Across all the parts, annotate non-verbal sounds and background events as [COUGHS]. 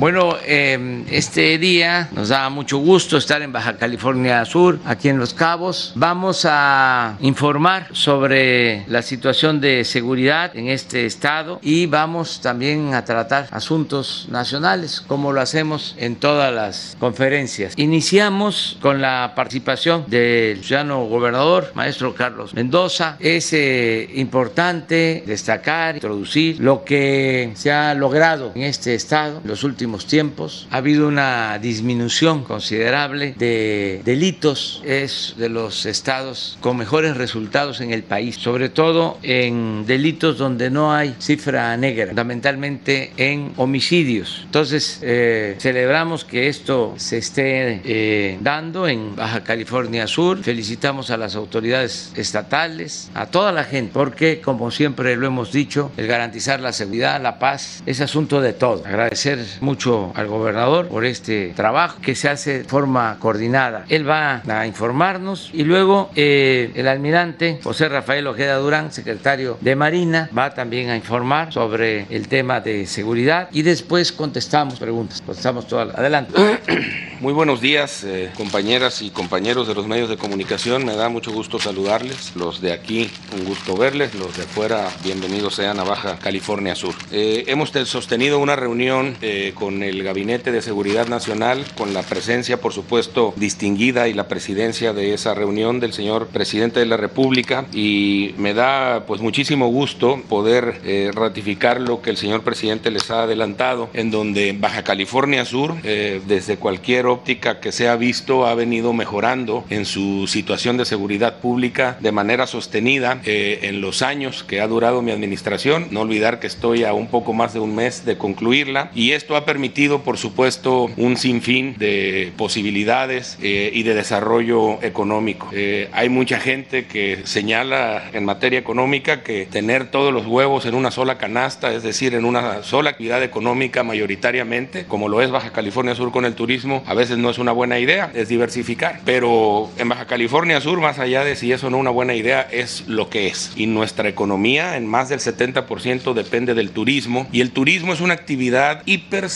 Bueno, eh, este día nos da mucho gusto estar en Baja California Sur, aquí en Los Cabos. Vamos a informar sobre la situación de seguridad en este estado y vamos también a tratar asuntos nacionales, como lo hacemos en todas las conferencias. Iniciamos con la participación del ciudadano gobernador, maestro Carlos Mendoza. Es eh, importante destacar, introducir lo que se ha logrado en este estado en los últimos tiempos. Ha habido una disminución considerable de delitos. Es de los estados con mejores resultados en el país, sobre todo en delitos donde no hay cifra negra, fundamentalmente en homicidios. Entonces, eh, celebramos que esto se esté eh, dando en Baja California Sur. Felicitamos a las autoridades estatales, a toda la gente, porque como siempre lo hemos dicho, el garantizar la seguridad, la paz, es asunto de todo. Agradecer mucho al gobernador por este trabajo que se hace de forma coordinada. Él va a informarnos y luego eh, el almirante José Rafael Ojeda Durán, secretario de Marina, va también a informar sobre el tema de seguridad y después contestamos preguntas. Contestamos todas. Adelante. [CLEARS THROAT] Muy buenos días, eh, compañeras y compañeros de los medios de comunicación. Me da mucho gusto saludarles. Los de aquí, un gusto verles. Los de afuera, bienvenidos sean a Baja California Sur. Eh, hemos sostenido una reunión eh, con el Gabinete de Seguridad Nacional, con la presencia, por supuesto, distinguida y la presidencia de esa reunión del señor presidente de la República. Y me da, pues, muchísimo gusto poder ratificar lo que el señor presidente les ha adelantado, en donde Baja California Sur, desde cualquier óptica que se ha visto ha venido mejorando en su situación de seguridad pública de manera sostenida eh, en los años que ha durado mi administración. No olvidar que estoy a un poco más de un mes de concluirla y esto ha permitido, por supuesto, un sinfín de posibilidades eh, y de desarrollo económico. Eh, hay mucha gente que señala en materia económica que tener todos los huevos en una sola canasta, es decir, en una sola actividad económica mayoritariamente, como lo es Baja California Sur con el turismo, a veces no es una buena idea, es diversificar. Pero en Baja California Sur, más allá de si eso no es una buena idea, es lo que es. Y nuestra economía en más del 70% depende del turismo. Y el turismo es una actividad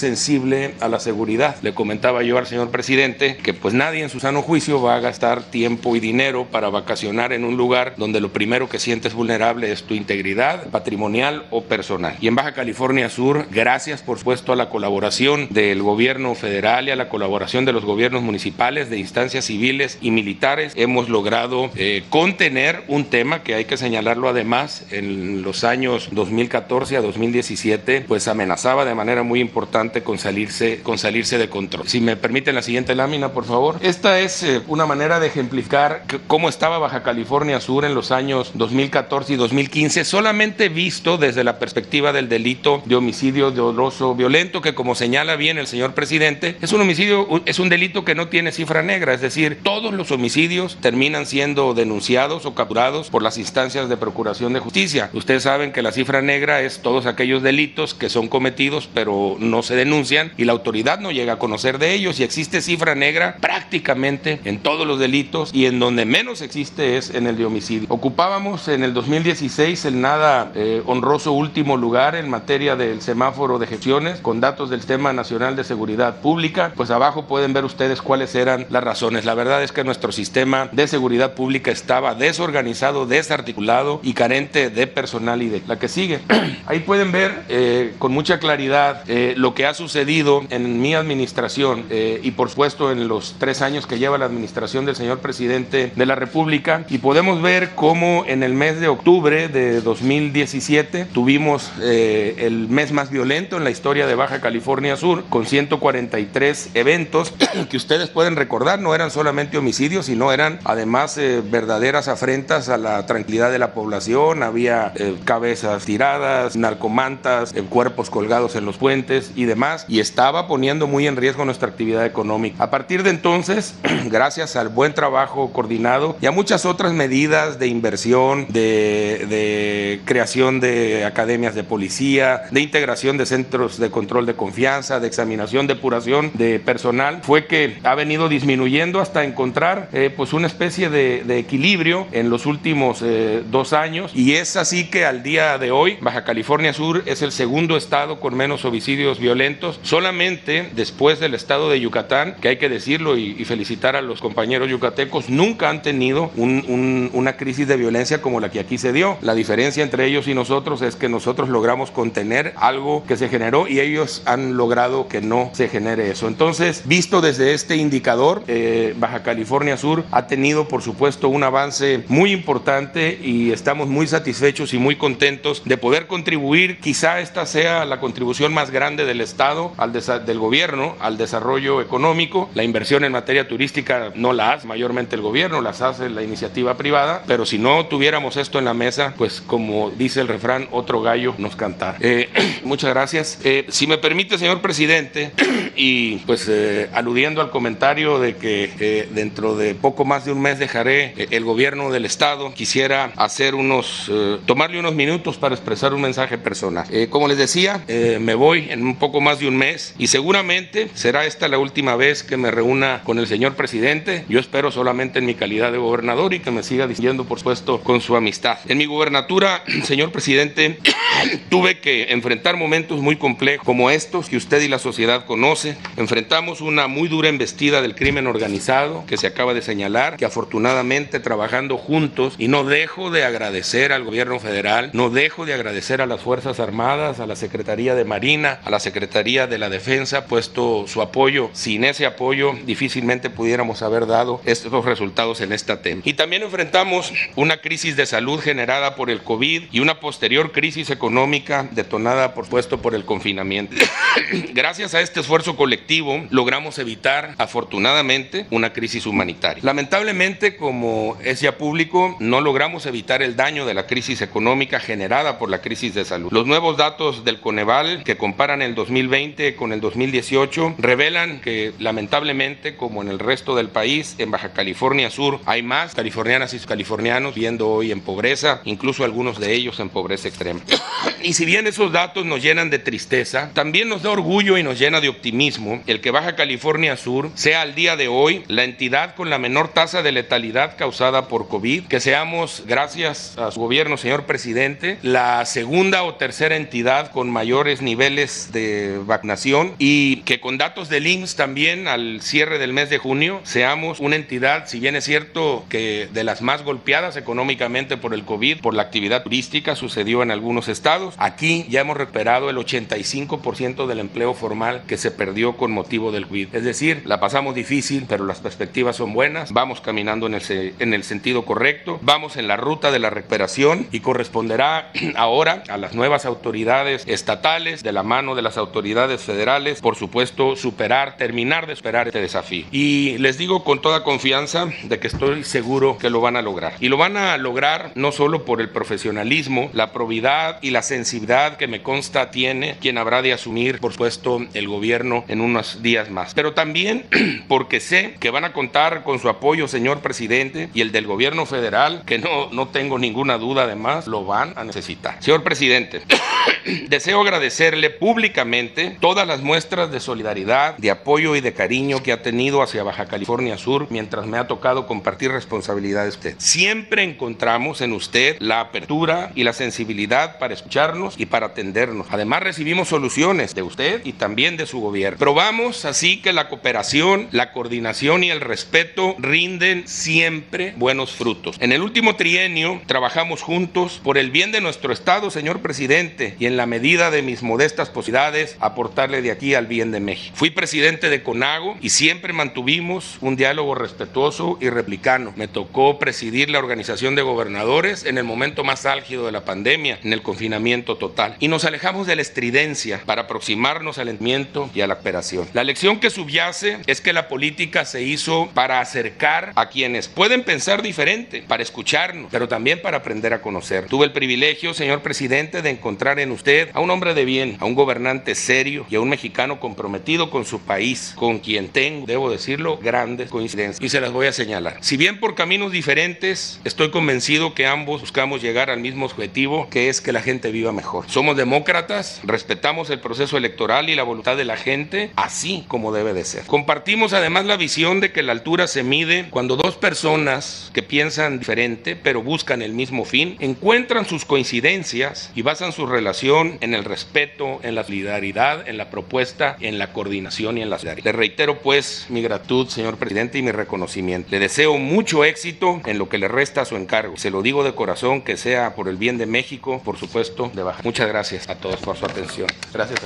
hipersensible a la seguridad. Le comentaba yo al señor presidente que pues nadie en su sano juicio va a gastar tiempo y dinero para vacacionar en un lugar donde lo primero que sientes vulnerable es tu integridad patrimonial o personal. Y en Baja California Sur, gracias por supuesto a la colaboración del gobierno federal y a la colaboración de los gobiernos municipales, de instancias civiles y militares, hemos logrado eh, contener un tema que hay que señalarlo además en los años 2014 a 2017, pues amenazaba de manera muy importante con salirse, con salirse de control. Si me permiten la siguiente lámina, por favor. Esta es eh, una manera de ejemplificar cómo estaba Baja California Sur en los años 2014 y 2015, solamente visto desde la perspectiva del delito de homicidio doloso violento, que como señala bien el señor presidente, es un homicidio es un delito que no tiene cifra negra, es decir, todos los homicidios terminan siendo denunciados o capturados por las instancias de procuración de justicia. Ustedes saben que la cifra negra es todos aquellos delitos que son cometidos pero no se denuncian y la autoridad no llega a conocer de ellos y existe cifra negra prácticamente en todos los delitos y en donde menos existe es en el de homicidio. Ocupábamos en el 2016 el nada eh, honroso último lugar en materia del semáforo de gestiones con datos del Sistema Nacional de Seguridad Pública, pues abajo pueden ver ustedes cuáles eran las razones. La verdad es que nuestro sistema de seguridad pública estaba desorganizado, desarticulado y carente de personal y de la que sigue. [CLEARS THROAT] Ahí pueden ver eh, con mucha claridad eh, lo que ha sucedido en mi administración eh, y por supuesto en los tres años que lleva la administración del señor presidente de la República y podemos ver cómo en el mes de octubre de 2017 tuvimos el mes más violento en la historia de Baja California Sur con 143 eventos [CLEARS THROAT] que ustedes pueden recordar no eran solamente homicidios, sino eran además eh, verdaderas afrentas a la tranquilidad de la población. Había eh, cabezas tiradas, narcomantas, eh, cuerpos colgados en los puentes y demás, y estaba poniendo muy en riesgo nuestra actividad económica. A partir de entonces, [CLEARS THROAT] gracias al buen trabajo coordinado y a muchas otras medidas de inversión, de, de creación de academias de policía, de integración de centros de control de confianza, de examinación, depuración de personal, fue que ha venido disminuyendo hasta encontrar eh, pues una especie de, equilibrio en los últimos eh, dos años y es así que al día de hoy Baja California Sur es el segundo estado con menos homicidios violentos Solamente después del estado de Yucatán, que hay que decirlo y, felicitar a los compañeros yucatecos, nunca han tenido una crisis de violencia como la que aquí se dio. La diferencia entre ellos y nosotros es que nosotros logramos contener algo que se generó y ellos han logrado que no se genere eso. Entonces, visto desde este indicador, eh, Baja California Sur ha tenido, por supuesto, un avance muy importante y estamos muy satisfechos y muy contentos de poder contribuir. Quizá esta sea la contribución más grande del Estado, al del gobierno, al desarrollo económico. La inversión en materia turística no la hace mayormente el gobierno, las hace la iniciativa privada, pero si no tuviéramos esto en la mesa, pues como dice el refrán, otro gallo nos cantar. Eh, [CLEARS THROAT] muchas gracias. Eh, si me permite, señor presidente, [CLEARS THROAT] y pues eh, aludiendo al comentario de que dentro de poco más de un mes dejaré el gobierno del Estado, quisiera hacer unos, tomarle unos minutos para expresar un mensaje personal. como les decía, me voy en un poco más de un mes y seguramente será esta la última vez que me reúna con el señor presidente. Yo espero solamente en mi calidad de gobernador y que me siga diciendo, por supuesto, con su amistad. En mi gubernatura, [CLEARS THROAT] señor presidente, [CLEARS THROAT] tuve que enfrentar momentos muy complejos como estos que usted y la sociedad conoce. Enfrentamos una muy dura embestida del crimen organizado que se acaba de señalar, que afortunadamente trabajando juntos y no dejo de agradecer al gobierno federal, no dejo de agradecer a las Fuerzas Armadas, a la Secretaría de Marina, a la Secretaría de la Defensa, puesto su apoyo. Sin ese apoyo difícilmente pudiéramos haber dado estos resultados en esta tema. Y también enfrentamos una crisis de salud generada por el COVID y una posterior crisis económica detonada, por supuesto, por el confinamiento. [COUGHS] Gracias a este esfuerzo colectivo logramos evitar, afortunadamente, una crisis humanitaria. Lamentablemente, como es ya público, no logramos evitar el daño de la crisis económica generada por la crisis de salud. Los nuevos datos del Coneval, que comparan el 2020 con el 2018, revelan que lamentablemente, como en el resto del país, en Baja California Sur hay más californianas y californianos viendo hoy en pobreza, incluso algunos de ellos en pobreza extrema. [COUGHS] y si bien esos datos nos llenan de tristeza, también nos da orgullo y nos llena de optimismo el que Baja California Sur sea al día de hoy la entidad con la menor tasa de letalidad causada por COVID, que seamos, gracias a su gobierno, señor presidente, la segunda o tercera entidad con mayores niveles de vacunación y que con datos del IMSS también al cierre del mes de junio seamos una entidad, si bien es cierto que de las más golpeadas económicamente por el COVID, por la actividad turística, sucedió en algunos estados. Aquí ya hemos recuperado el 85% del empleo formal que se perdió con motivo del COVID. Es decir, la pasamos difícil, pero las perspectivas son buenas. Vamos caminando en el, en el sentido correcto. Vamos en la ruta de la recuperación y corresponderá [CLEARS THROAT] ahora a las nuevas autoridades estatales, de la mano de las autoridades federales, por supuesto, superar, terminar de superar este desafío. Y les digo con toda confianza de que estoy seguro que lo van a lograr. Y lo van a lograr no solo por el profesionalismo, la probidad y la sensibilidad que me consta tiene quien habrá de asumir, por supuesto, el gobierno en unos días más, pero también [CLEARS THROAT] porque sé que van a contar con su apoyo, señor presidente, y el del gobierno federal, que no, no tengo ninguna duda además, lo van a necesitar. Señor presidente, [CLEARS THROAT] deseo agradecerle públicamente todas las muestras de solidaridad, de apoyo y de cariño que ha tenido hacia Baja California Sur mientras me ha tocado compartir responsabilidades usted. Siempre encontramos en usted la apertura y la sensibilidad para escucharnos y para atendernos. Además recibimos soluciones de usted y también de su gobierno. Probamos así que la cooperación, la coordinación y el respeto rinden siempre buenos frutos. En el último trienio trabajamos juntos por el bien de nuestro Estado, señor presidente, y en la medida de mis modestas posibilidades aportarle de aquí al bien de México. Fui presidente de CONAGO y siempre mantuvimos un diálogo respetuoso y replicano. Me tocó presidir la organización de gobernadores en el momento más álgido de la pandemia, en el confinamiento total. Y nos alejamos de la estridencia para aproximarnos al entendimiento y a la operación. La lección que subyace es que la política se hizo para acercar a quienes pueden pensar diferente, para escucharnos, pero también para aprender a conocer. Tuve el privilegio, señor presidente, de encontrar en usted a un hombre de bien, a un gobernante serio y a un mexicano comprometido con su país, con quien tengo, debo decirlo, grandes coincidencias. Y se las voy a señalar. Si bien por caminos diferentes, estoy convencido que ambos buscamos llegar al mismo objetivo, que es que la gente viva mejor. Somos demócratas, respetamos el proceso electoral y la voluntad de la gente, así como debe de ser. Compartimos además la visión de que la altura se mide cuando dos personas que piensan diferente pero buscan el mismo fin encuentran sus coincidencias y basan su relación en el respeto, en la solidaridad, en la propuesta, en la coordinación y en la solidaridad. Le reitero pues mi gratitud, señor presidente, y mi reconocimiento. Le deseo mucho éxito en lo que le resta a su encargo. Se lo digo de corazón que sea por el bien de México, por supuesto, de Baja. Muchas gracias a todos por su atención. Gracias.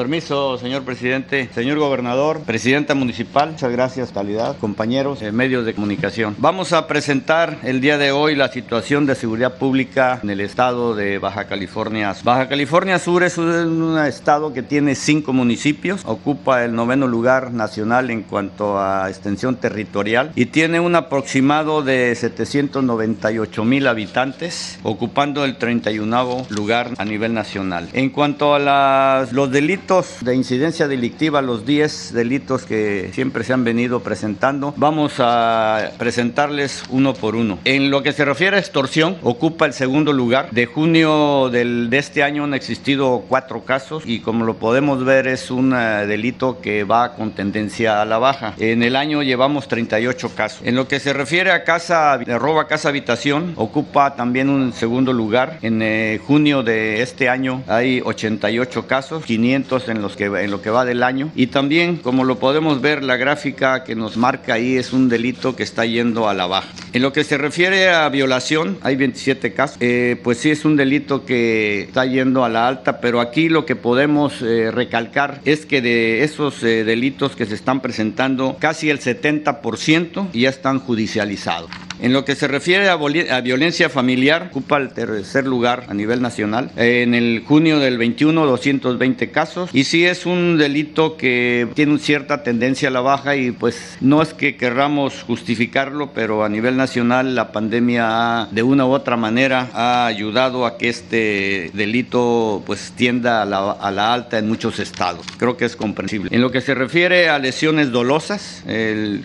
Permiso, señor presidente. Señor gobernador, presidenta municipal, muchas gracias, calidad, compañeros, eh, medios de comunicación. Vamos a presentar el día de hoy la situación de seguridad pública en el estado de Baja California. Baja California Sur es un estado que tiene cinco municipios, ocupa el noveno lugar nacional en cuanto a extensión territorial y tiene un aproximado de 798 mil habitantes, ocupando el 31 lugar a nivel nacional. En cuanto a las, los delitos, de incidencia delictiva, los 10 delitos que siempre se han venido presentando, vamos a presentarles uno por uno. En lo que se refiere a extorsión, ocupa el segundo lugar. De junio del, de este año han existido cuatro casos y como lo podemos ver es un eh, delito que va con tendencia a la baja. En el año llevamos 38 casos. En lo que se refiere a casa, roba casa habitación, ocupa también un segundo lugar. En eh, junio de este año hay 88 casos, 500 en, los que, en lo que va del año. Y también, como lo podemos ver, la gráfica que nos marca ahí es un delito que está yendo a la baja. En lo que se refiere a violación, hay 27 casos. Eh, pues sí es un delito que está yendo a la alta, pero aquí lo que podemos eh, recalcar es que de esos eh, delitos que se están presentando, casi el 70% ya están judicializados. En lo que se refiere a, violencia familiar, ocupa el tercer lugar a nivel nacional. En el junio del 21, 220 casos. Y sí es un delito que tiene cierta tendencia a la baja y pues no es que querramos justificarlo, pero a nivel nacional la pandemia de una u otra manera ha ayudado a que este delito pues tienda a la, alta en muchos estados. Creo que es comprensible. En lo que se refiere a lesiones dolosas,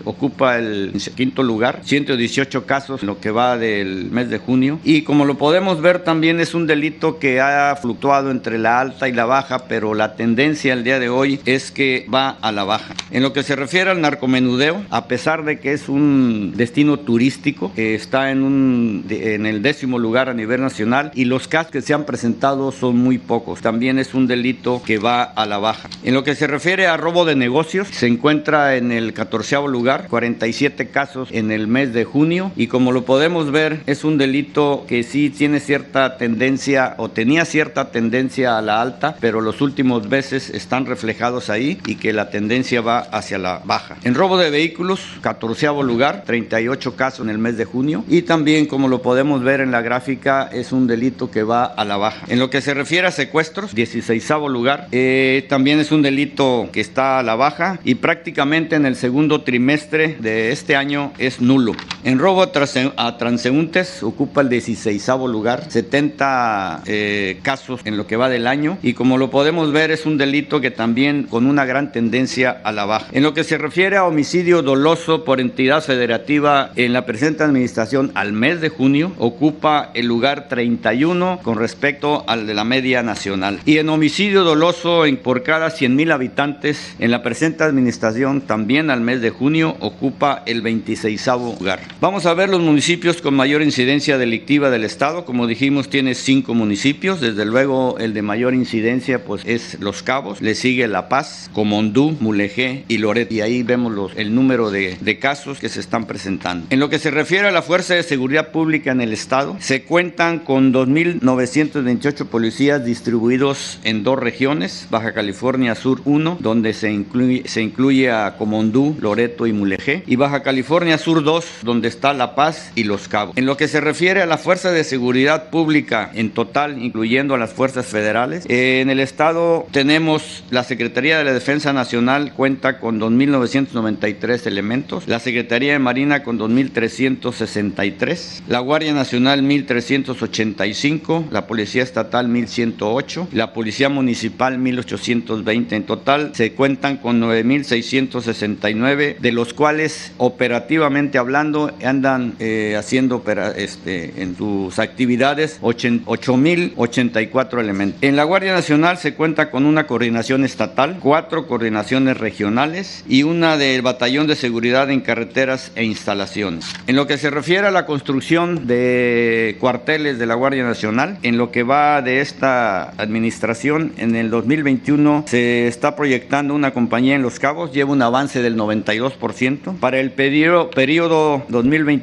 ocupa el quinto lugar, 118 casos en lo que va del mes de junio. Y como lo podemos ver también es un delito que ha fluctuado entre la alta y la baja, pero la tendencia al día de hoy es que va a la baja. En lo que se refiere al narcomenudeo, a pesar de que es un destino turístico, está en, un, en el décimo lugar a nivel nacional y los casos que se han presentado son muy pocos. También es un delito que va a la baja. En lo que se refiere a robo de negocios, se encuentra en el catorceavo lugar, 47 casos en el mes de junio y como lo podemos ver es un delito que sí tiene cierta tendencia o tenía cierta tendencia a la alta, pero los últimos veces están reflejados ahí y que la tendencia va hacia la baja. En robo de vehículos, 14 lugar, 38 casos en el mes de junio y también como lo podemos ver en la gráfica es un delito que va a la baja. En lo que se refiere a secuestros, 16 lugar, eh, también es un delito que está a la baja y prácticamente en el segundo trimestre de este año es nulo. En robo a transeúntes ocupa el 16 lugar, 70 eh, casos en lo que va del año y como lo podemos ver es un delito que también con una gran tendencia a la baja. En lo que se refiere a homicidio doloso por entidad federativa en la presente administración al mes de junio ocupa el lugar 31 con respecto al de la media nacional. Y en homicidio doloso en por cada 100 mil habitantes en la presente administración también al mes de junio ocupa el 26 lugar. Vamos a ver los municipios con mayor incidencia delictiva del Estado. Como dijimos, tiene cinco municipios. Desde luego, el de mayor incidencia pues, es Los Cabos. Le sigue La Paz, Comondú, Mulegé y Loret. Y ahí vemos el número de, de casos que se están presentando. En lo que se refiere a la Fuerza de Seguridad Pública en el Estado, se cuentan con 2.928 policías distribuidos en dos regiones, Baja California Sur 1, donde se incluye, se incluye a Comondú, Loreto y Mulegé, y Baja California Sur 2, donde está La Paz y Los Cabos. En lo que se refiere a la Fuerza de Seguridad Pública en total, incluyendo a las fuerzas federales, eh, en el estado tenemos la Secretaría de la Defensa Nacional cuenta con 2.993 elementos, la Secretaría de Marina con 2.363, la Guardia Nacional 1.385, la Policía Estatal 1.108, la Policía Municipal 1.820. En total se cuentan con 9.669, de los cuales operativamente hablando andan andan eh, haciendo este, en sus actividades 8.084 elementos. En la Guardia Nacional se cuenta con una coordinación estatal, cuatro coordinaciones regionales y una del Batallón de Seguridad en Carreteras e Instalaciones. En lo que se refiere a la construcción de cuarteles de la Guardia Nacional, en lo que va de esta administración, en el 2021 se está proyectando una compañía en Los Cabos, lleva un avance del 92%. Para el periodo, periodo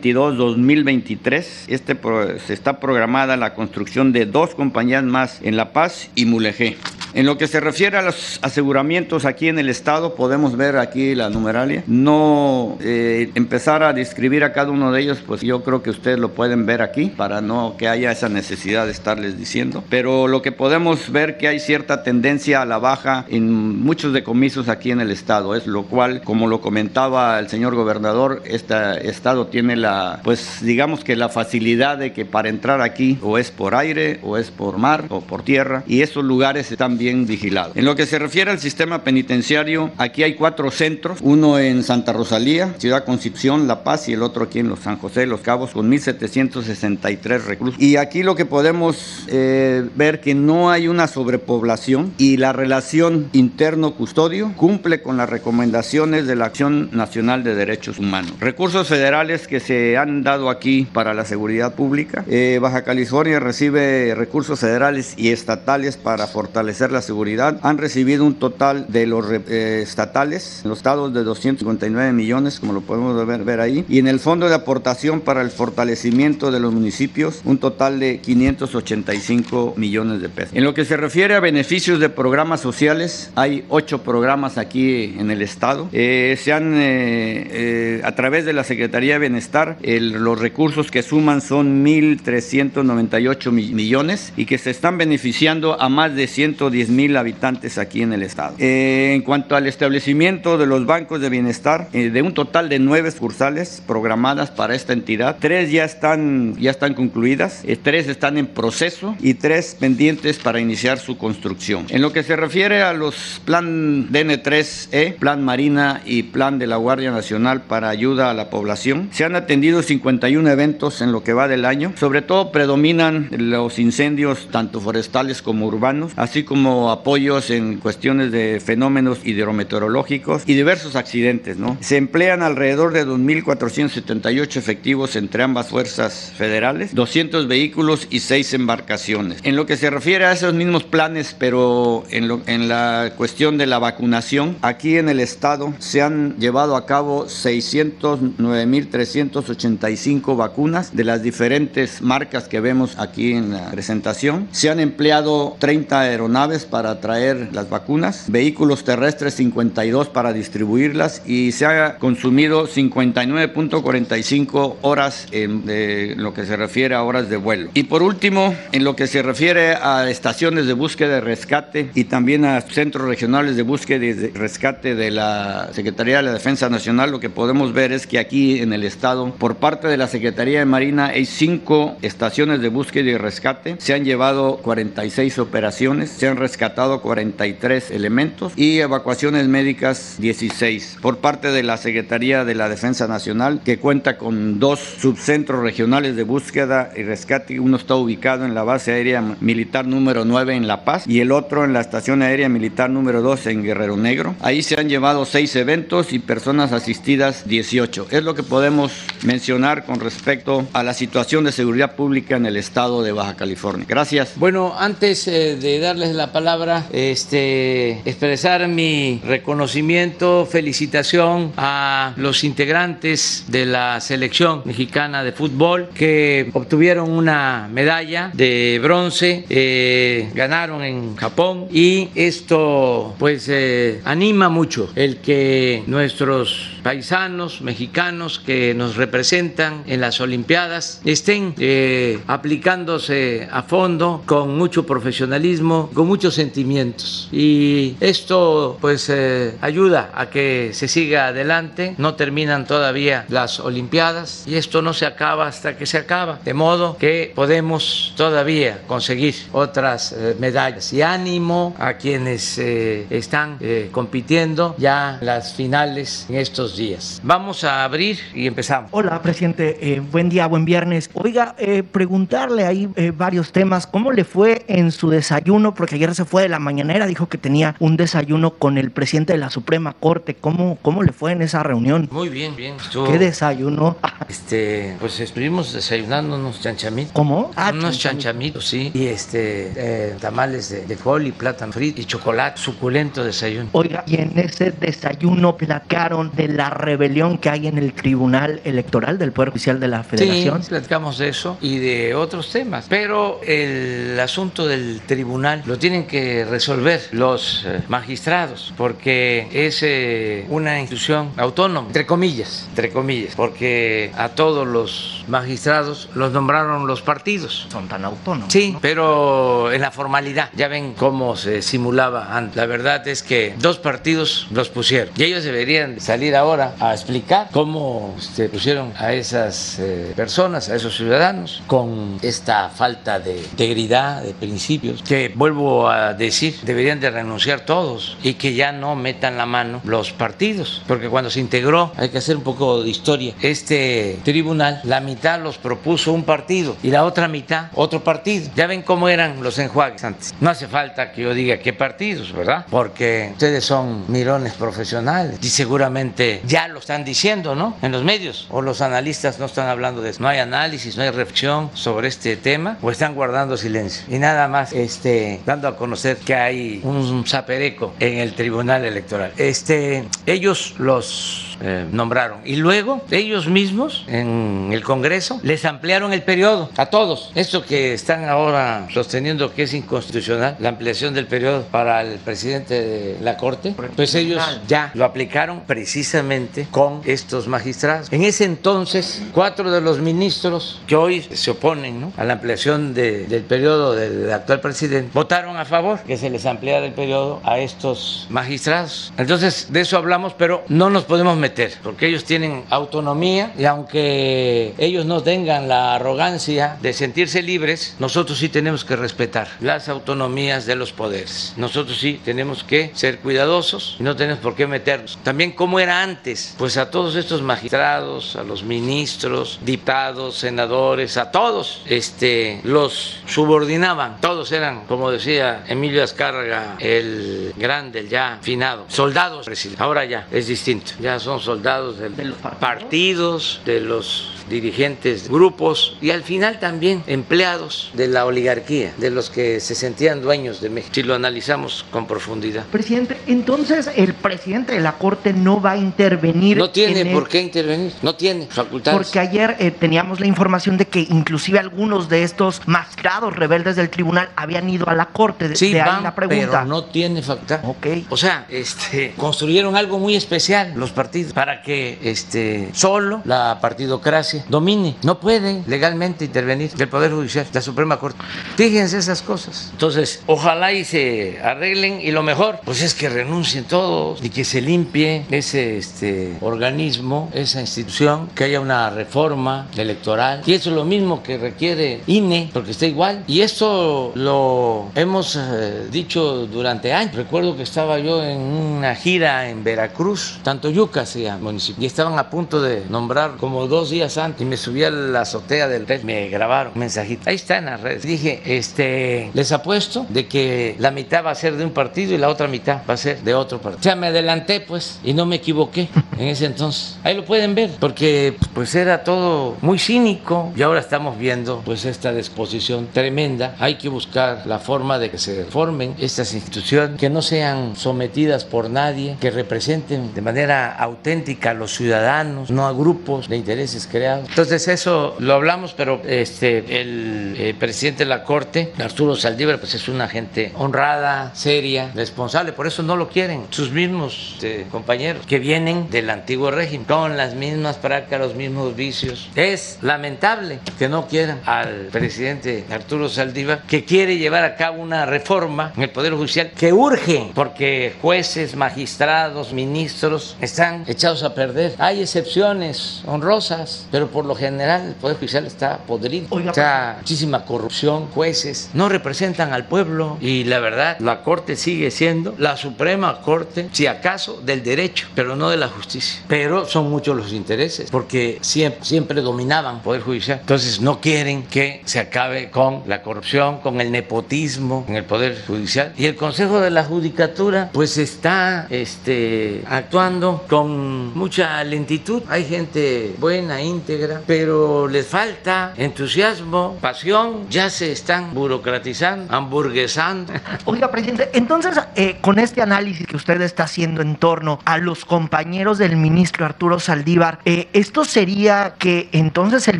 2022-2023, este se está programada la construcción de dos compañías más en La Paz y Mulegé. En lo que se refiere a los aseguramientos aquí en el estado, podemos ver aquí la numeralia. No eh, empezar a describir a cada uno de ellos, pues yo creo que ustedes lo pueden ver aquí para no que haya esa necesidad de estarles diciendo. Pero lo que podemos ver que hay cierta tendencia a la baja en muchos decomisos aquí en el estado, es lo cual, como lo comentaba el señor gobernador, este estado tiene la, pues digamos que la facilidad de que para entrar aquí o es por aire o es por mar o por tierra y esos lugares están bien vigilados. En lo que se refiere al sistema penitenciario, aquí hay cuatro centros, uno en Santa Rosalía, Ciudad Concepción, La Paz y el otro aquí en los San José de los Cabos con 1.763 reclusos. Y aquí lo que podemos eh, ver que no hay una sobrepoblación y la relación interno-custodio cumple con las recomendaciones de la Acción Nacional de Derechos Humanos. Recursos federales que se han dado aquí para la seguridad pública. Eh, Baja California recibe recursos federales y estatales para fortalecer la seguridad han recibido un total de los eh, estatales, los estados de 259 millones, como lo podemos ver, ahí, y en el fondo de aportación para el fortalecimiento de los municipios, un total de 585 millones de pesos. En lo que se refiere a beneficios de programas sociales, hay ocho programas aquí en el estado. Eh, se han, eh, a través de la Secretaría de Bienestar, los recursos que suman son 1.398 millones y que se están beneficiando a más de 110 mil habitantes aquí en el estado. Eh, en cuanto al establecimiento de los bancos de bienestar, eh, de un total de nueve sucursales programadas para esta entidad, tres ya están, ya están concluidas, eh, tres están en proceso y tres pendientes para iniciar su construcción. En lo que se refiere a los plan DN3E, Plan Marina y Plan de la Guardia Nacional para ayuda a la población, se han atendido 51 eventos en lo que va del año. Sobre todo predominan los incendios tanto forestales como urbanos, así como apoyos en cuestiones de fenómenos hidrometeorológicos y diversos accidentes. ¿no? Se emplean alrededor de 2.478 efectivos entre ambas fuerzas federales, 200 vehículos y 6 embarcaciones. En lo que se refiere a esos mismos planes, pero en, en la cuestión de la vacunación, aquí en el estado se han llevado a cabo 609.385 vacunas de las diferentes marcas que vemos aquí en la presentación. Se han empleado 30 aeronaves para traer las vacunas, vehículos terrestres 52 para distribuirlas y se ha consumido 59.45 horas en lo que se refiere a horas de vuelo. Y por último, en lo que se refiere a estaciones de búsqueda y rescate y también a centros regionales de búsqueda y rescate de la Secretaría de la Defensa Nacional, lo que podemos ver es que aquí en el estado, por parte de la Secretaría de Marina, hay cinco estaciones de búsqueda y rescate. Se han llevado 46 operaciones, se han rescatado 43 elementos y evacuaciones médicas 16 por parte de la Secretaría de la Defensa Nacional que cuenta con dos subcentros regionales de búsqueda y rescate. Uno está ubicado en la base aérea militar número 9 en La Paz y el otro en la estación aérea militar número 2 en Guerrero Negro. Ahí se han llevado seis eventos y personas asistidas 18. Es lo que podemos mencionar con respecto a la situación de seguridad pública en el estado de Baja California. Gracias. Bueno, antes eh, de darles la palabra, este, expresar mi reconocimiento, felicitación a los integrantes de la selección mexicana de fútbol que obtuvieron una medalla de bronce, eh, ganaron en Japón y esto pues eh, anima mucho el que nuestros paisanos mexicanos que nos representan en las Olimpiadas estén eh, aplicándose a fondo con mucho profesionalismo, con mucho sentimientos. Y esto pues eh, ayuda a que se siga adelante. No terminan todavía las Olimpiadas y esto no se acaba hasta que se acaba. De modo que podemos todavía conseguir otras eh, medallas. Y ánimo a quienes están compitiendo ya las finales en estos estos días. Vamos a abrir y empezamos. Hola, presidente. Eh, buen día, buen viernes. Oiga, eh, preguntarle ahí eh, varios temas. ¿Cómo le fue en su desayuno? Porque ayer se fue de la mañanera, dijo que tenía un desayuno con el presidente de la Suprema Corte. ¿Cómo, cómo le fue en esa reunión? Muy bien, bien. ¿Qué desayuno? [LAUGHS] Este, pues estuvimos desayunando unos chanchamitos. ¿Cómo? Ah, unos chanchamitos, sí. Y este, tamales de, de col y plátano frito y chocolate. Suculento desayuno. Oiga, y en ese desayuno platicaron de la rebelión que hay en el Tribunal Electoral del Poder Judicial de la Federación. Sí, platicamos de eso y de otros temas. Pero el asunto del tribunal lo tienen que resolver los eh, magistrados porque es eh, una institución autónoma, entre comillas, entre comillas, porque a todos los magistrados los nombraron los partidos. Son tan autónomos. Sí, ¿no? pero en la formalidad, ya ven cómo se simulaba antes. La verdad es que dos partidos los pusieron y ellos deberían salir ahora a explicar cómo se pusieron a esas eh, personas, a esos ciudadanos, con esta falta de integridad, de principios, que vuelvo a decir, deberían de renunciar todos y que ya no metan la mano los partidos, porque cuando se integró, hay que hacer un poco de historia, este tribunal, la mitad los propuso un partido y la otra mitad otro partido. Ya ven cómo eran los enjuagues antes. No hace falta que yo diga qué partidos, ¿verdad? Porque ustedes son mirones profesionales y seguramente ya lo están diciendo, ¿no? En los medios o los analistas no están hablando de eso. No hay análisis, no hay reflexión sobre este tema o están guardando silencio. Y nada más este, dando a conocer que hay un zapereco en el Tribunal Electoral. Este, ellos los eh, nombraron. Y luego ellos mismos en el Congreso les ampliaron el periodo a todos. Esto que están ahora sosteniendo que es inconstitucional, la ampliación del periodo para el presidente de la Corte, pues ellos ya lo aplicaron precisamente con estos magistrados. En ese entonces, cuatro de los ministros que hoy se oponen ¿no? a la ampliación de- del periodo del actual presidente votaron a favor que se les ampliara el periodo a estos magistrados. Entonces, de eso hablamos, pero no nos podemos meter, porque ellos tienen autonomía y aunque ellos no tengan la arrogancia de sentirse libres, nosotros sí tenemos que respetar las autonomías de los poderes. Nosotros sí tenemos que ser cuidadosos y no tenemos por qué meternos. También como era antes, pues a todos estos magistrados, a los ministros, diputados, senadores, a todos, este, los subordinaban. Todos eran, como decía Emilio Azcárraga, el grande, el ya finado, soldados. Ahora ya es distinto. Ya son soldados del- ¿De los partidos? partidos, de los dirigentes, grupos y al final también empleados de la oligarquía, de los que se sentían dueños de México, si lo analizamos con profundidad. Presidente, entonces el presidente de la Corte no va a intervenir. No tiene en el- por qué intervenir, no tiene facultades. Porque ayer eh, teníamos la información de que inclusive algunos de estos magistrados rebeldes del tribunal habían ido a la Corte. De, Sí, de ahí van, la pregunta. pero no tiene facultad. Ok. O sea, este, construyeron algo muy especial los partidos para que este, solo la partidocracia domine. No puede legalmente intervenir el Poder Judicial, la Suprema Corte. Fíjense esas cosas. Entonces, ojalá y se arreglen y lo mejor, pues es que renuncien todos y que se limpie ese este, organismo, esa institución, que haya una reforma electoral. Y eso es lo mismo que requiere INE, porque está igual. Y esto lo hemos eh, dicho durante años. Recuerdo que estaba yo en una gira en Veracruz, Tantoyuca se llama, municipio, y estaban a punto de nombrar como dos días antes y me subí a la azotea del red, me grabaron un mensajito. Ahí está en las redes. Dije, este, les apuesto de que la mitad va a ser de un partido y la otra mitad va a ser de otro partido. O sea, me adelanté pues y no me equivoqué [LAUGHS] en ese entonces. Ahí lo pueden ver, porque pues era todo muy cínico y ahora estamos viendo pues esta disposición tremenda. Hay que buscar la forma de que se formen estas instituciones, que no sean sometidas por nadie, que representen de manera auténtica a los ciudadanos, no a grupos de intereses creados. Entonces eso lo hablamos, pero este el eh, presidente de la Corte, Arturo Saldívar, pues es una gente honrada, seria, responsable, por eso no lo quieren sus mismos este, compañeros que vienen del antiguo régimen, con las mismas prácticas, los mismos vicios. Es lamentable que no quieran al presidente Arturo Saldívar, que quiere llevar a cabo una reforma en el Poder Judicial que urge, porque jueces, magistrados, ministros están echados a perder. Hay excepciones honrosas, pero pero por lo general el Poder Judicial está podrido. Oiga, o sea, muchísima corrupción, jueces no representan al pueblo y la verdad, la Corte sigue siendo la Suprema Corte, si acaso, del derecho, pero no de la justicia. Pero son muchos los intereses, porque siempre, siempre dominaban el Poder Judicial. Entonces no quieren que se acabe con la corrupción, con el nepotismo en el Poder Judicial. Y el Consejo de la Judicatura, pues está este, actuando con mucha lentitud. Hay gente buena, íntegra, pero les falta entusiasmo, pasión. Ya se están burocratizando, hamburguesando. [LAUGHS] Oiga, presidente, entonces, eh, con este análisis que usted está haciendo en torno a los compañeros del ministro Arturo Saldívar, eh, ¿esto sería que entonces el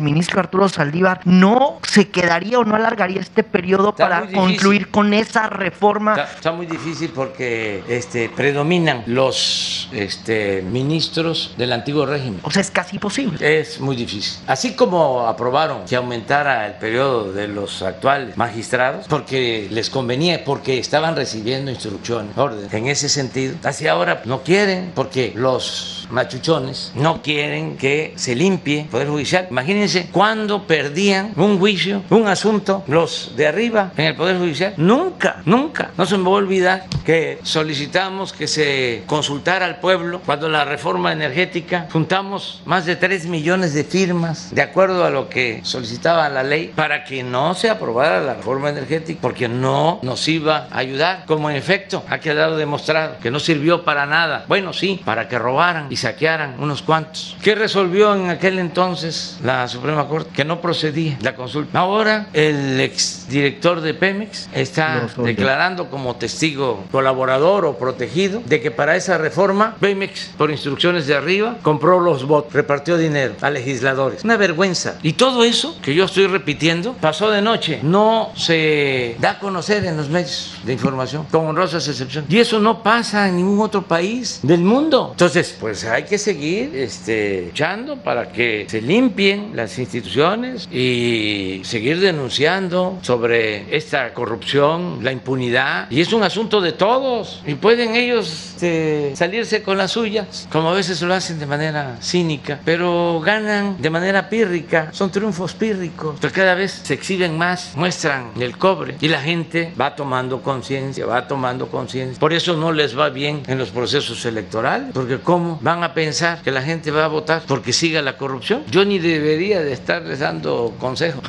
ministro Arturo Saldívar no se quedaría o no alargaría este periodo Está para concluir con esa reforma? Está, está muy difícil porque este, predominan los este, ministros del antiguo régimen. O sea, es casi posible. Es muy difícil. Así como aprobaron que aumentara el periodo de los actuales magistrados, porque les convenía, porque estaban recibiendo instrucciones, órdenes. En ese sentido, así ahora no quieren, porque los machuchones no quieren que se limpie el Poder Judicial. Imagínense cuando perdían un juicio, un asunto, los de arriba en el Poder Judicial. Nunca, nunca. No se me va a olvidar que solicitamos que se consultara al pueblo cuando la reforma energética juntamos más de 3 millones de firmas de acuerdo a lo que solicitaba la ley para que no se aprobara la reforma energética porque no nos iba a ayudar como en efecto ha quedado demostrado que no sirvió para nada bueno sí para que robaran y saquearan unos cuantos ¿qué resolvió en aquel entonces la Suprema Corte? que no procedía la consulta ahora el exdirector de Pemex está odios. declarando como testigo colaborador o protegido de que para esa reforma Pemex, por instrucciones de arriba, compró los votos, repartió dinero a legisladores. Una vergüenza. Y todo eso que yo estoy repitiendo pasó de noche. No se da a conocer en los medios de información, con honrosas excepciones. Y eso no pasa en ningún otro país del mundo. Entonces, pues hay que seguir este, luchando para que se limpien las instituciones y seguir denunciando sobre esta corrupción, la impunidad. Y es un asunto de todos. Y pueden ellos este, salirse con las suyas, como a veces lo hacen de manera cínica, pero ganan de manera pírrica. Son triunfos pírricos. Pero cada vez se exhiben más, muestran el cobre y la gente va tomando conciencia, va tomando conciencia. Por eso no les va bien en los procesos electorales, porque ¿cómo van a pensar que la gente va a votar porque siga la corrupción? Yo ni debería de estarles dando consejos,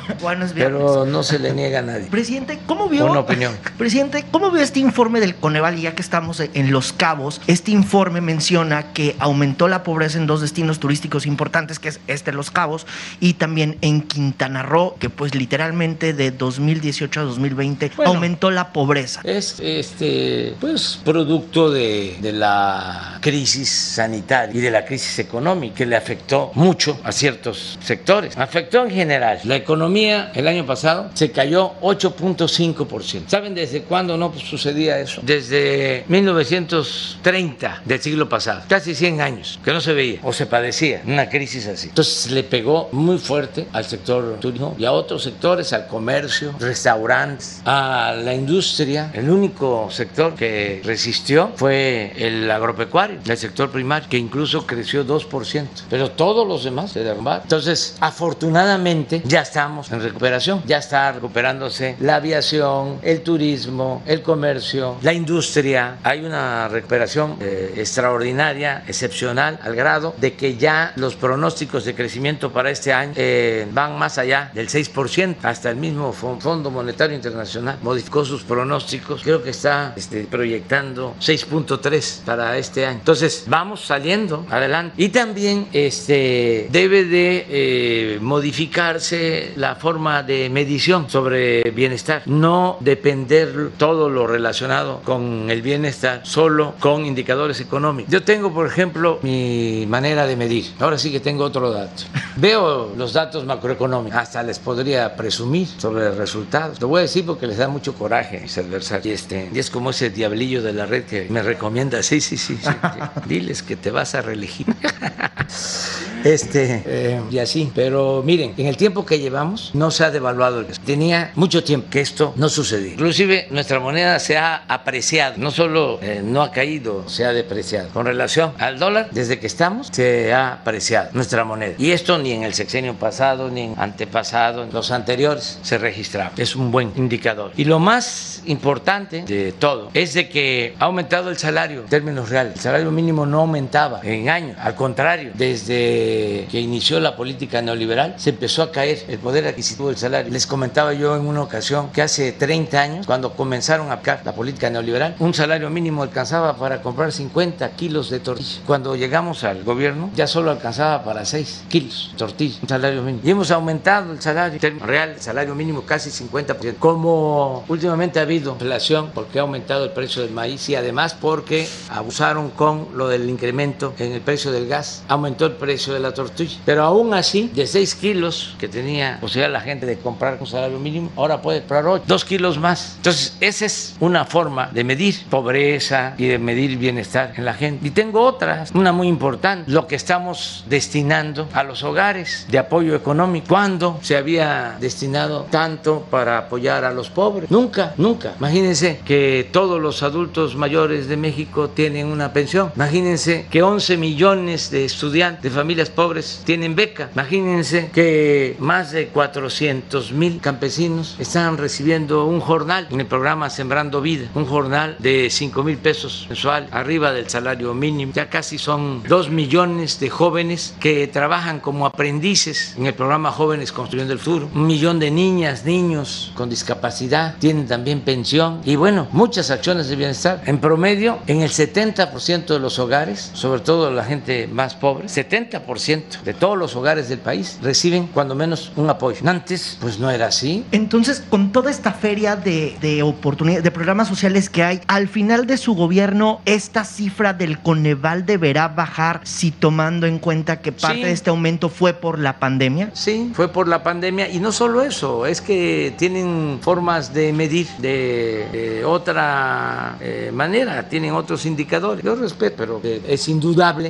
pero no se le niega a nadie. Presidente, ¿cómo vio? Una opinión. Presidente, ¿cómo vio este informe del Coneval? Y ya que estamos en Los Cabos, este informe menciona que aumentó la pobreza en dos destinos turísticos importantes, que es este Los Cabos y también en Quintana Roo, que pues literalmente de 2018 a 2020 Bueno. aumentó la pobreza. Es este pues producto de, de la crisis sanitaria y de la crisis económica que le afectó mucho a ciertos sectores. Afectó en general. La economía el año pasado se cayó 8.5%. ¿Saben desde cuándo no sucedía eso? Desde 1930 del siglo pasado, casi 100 años, que no se veía o se padecía una crisis así. Entonces le pegó muy fuerte al sector turismo y a otros sectores, al comercio, restaurantes, a la industria. El único sector que resistió fue el agropecuario, el sector primario, que incluso creció 2%, pero todos los demás se derrumbaron. Entonces, afortunadamente, ya estamos en recuperación, ya está recuperándose la aviación, el turismo, el comercio, la industria. Hay una recuperación eh, extraordinaria, excepcional, al grado de que ya los pronósticos de crecimiento para este año eh, van más allá del 6%. Hasta el mismo Fon- Fondo Monetario Internacional modificó sus pronósticos. Creo que está este, proyectando 6.3 para este año. Entonces, vamos saliendo adelante. Y también este, debe de eh, modificarse la forma de medición sobre bienestar. No depender todo lo relacionado con el bienestar solo con indicadores económicos. Yo tengo, por ejemplo, mi manera de medir. Ahora sí que tengo otro dato. [LAUGHS] Veo los datos macroeconómicos. Hasta les podría presumir sobre resultados. Lo voy a decir porque les da mucho coraje a mis adversarios. Y, este, y es como ese diablillo de la red que me recomienda. Sí, sí, sí. sí, sí. [LAUGHS] Diles que te vas a reelegir. [LAUGHS] este, eh, y así. Pero miren, en el tiempo que llevamos no se ha devaluado el peso. Tenía mucho tiempo que esto no sucedía. Inclusive nuestra moneda se ha apreciado, no solo eh, no ha caído, se ha depreciado. Con relación al dólar, desde que estamos, se ha apreciado nuestra moneda. Y esto ni en el sexenio pasado, ni en antepasado, en los anteriores se registraba. Es un buen indicador. Y lo más importante de todo es de que ha aumentado el salario en términos reales. El salario mínimo no aumentaba en años. Al contrario, desde que inició la política neoliberal, se empezó a caer el poder adquisitivo del salario. Les comentaba yo en una ocasión que hace 30 años, cuando comenzaron a aplicar la política neoliberal, un salario mínimo alcanzaba para comprar 50 kilos de tortilla. Cuando llegamos al gobierno, ya solo alcanzaba para 6 kilos de tortilla, un salario mínimo. Y hemos aumentado el salario real, el salario mínimo casi 50%. Como últimamente ha habido inflación, porque ha aumentado el precio del maíz y además porque abusaron con lo del incremento en el precio del gas, aumentó el precio de la tortilla. Pero aún así, de 6 kilos que tenía posibilidad la gente de comprar con salario mínimo, ahora puede comprar 8, 2 kilos más. Entonces, esa es una forma de medir pobreza y de medir bienestar en la gente. Y tengo otras, una muy importante, lo que estamos destinando a los hogares de apoyo económico. ¿Cuándo se había destinado tanto para apoyar a los pobres? Nunca, nunca. Imagínense que todos los adultos mayores de México tienen una pensión. Imagínense que 11 millones de estudiantes de familias pobres tienen beca. Imagínense que más de 400 mil campesinos están recibiendo un jornal en el programa Sembrando Vida, un jornal de 5 mil pesos mensual, arriba del salario mínimo. Ya casi son 2 millones de jóvenes que trabajan como aprendices en el programa Jóvenes Construyendo el Futuro. Un millón de niñas, niños con discapacidad tienen también pensión y bueno, muchas acciones de bienestar. En promedio, en el 70% de los hogares, sobre todo la gente más pobre, 70% de todos los hogares del país reciben cuando menos un apoyo. Antes, pues no era así. Entonces, con toda esta feria de, de oportunidades, de programas sociales que hay, al final de su gobierno, esta cifra del Coneval deberá bajar si tomando en cuenta que parte Sí. de este aumento fue por la pandemia. Sí, fue por la pandemia y no solo eso, es que tienen formas de medir de, de otra eh, manera, tienen otros indicadores. Yo respeto, pero eh, es indudable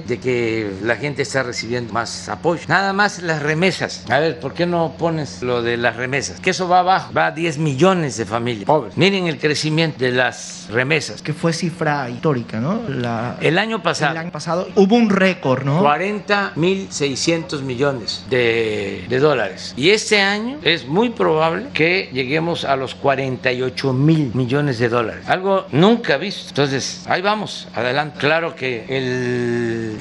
de que la gente está recibiendo más apoyo. Nada más las remesas. A ver, ¿por qué no pones lo de las remesas? Que eso va abajo, va a 10 millones de familias pobres. Miren el crecimiento de las remesas. Que fue cifra histórica, ¿no? La- El año pasado. el año pasado hubo un récord, ¿no? 40.600 millones de, de dólares. Y este año es muy probable que lleguemos a los 48 mil millones de dólares. Algo nunca visto. Entonces, ahí vamos, adelante. Claro que el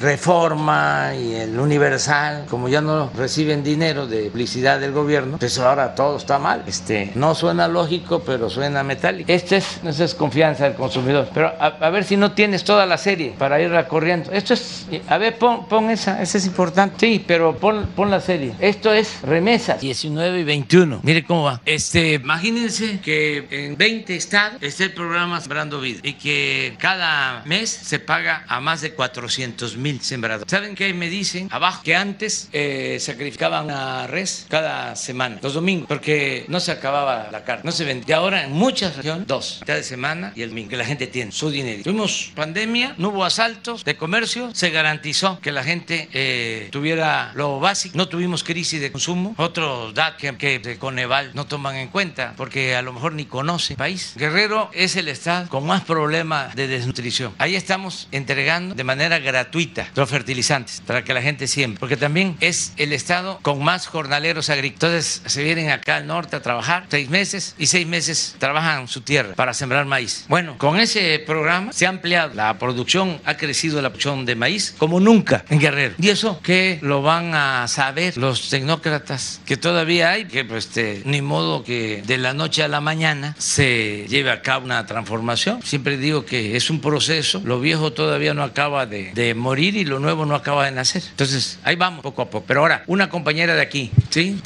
Reforma y el Universal, como ya no reciben dinero de publicidad del gobierno, pues ahora todo está mal. Este, no suena lógico, pero suena metálico. Esto es, es confianza del consumidor. Pero a, ver si no tienes toda la serie para irla corriendo. Esto es, a ver, pon, pon esa, esa es importante. Sí, pero pon, pon la serie. Esto es remesas. 19 y 21. Mire cómo va. Este, imagínense que en 20 estados está el programa Sembrando Vida y que cada mes se paga a más de 400 mil sembradores. ¿Saben qué me dicen abajo? Que antes eh, sacrificaban a res cada semana, los domingos, porque no se acababa la carne, no se vendía. Y ahora en muchas regiones, dos, cada semana y el domingo, que la gente tiene su dinero. Tuvimos pandemia, no hubo asaltos de comercio, se garantizó que la gente eh, tuviera lo básico, no tuvimos crisis de consumo. Otros datos que, que de Coneval no toman en cuenta, porque a lo mejor ni conoce el país. Guerrero es el estado con más problemas de desnutrición. Ahí estamos entregando de manera gratuita los fertilizantes para que la gente siembre, porque también es el estado con más jornaleros agrícolas. Entonces se vienen acá al norte a trabajar seis meses y seis meses trabajan su tierra para sembrar maíz. Bueno, con ese programa se ha ampliado la producción, ha crecido la producción de maíz como nunca en Guerrero. Y eso que lo van a saber los tecnócratas que todavía hay, que pues este, ni modo que de la noche a la mañana se lleve a cabo una transformación. Siempre digo que es un proceso, lo viejo todavía no acaba de, de morir y lo nuevo no acaba de nacer. Entonces, ahí vamos poco a poco. Pero ahora, una compañera de aquí, ¿sí?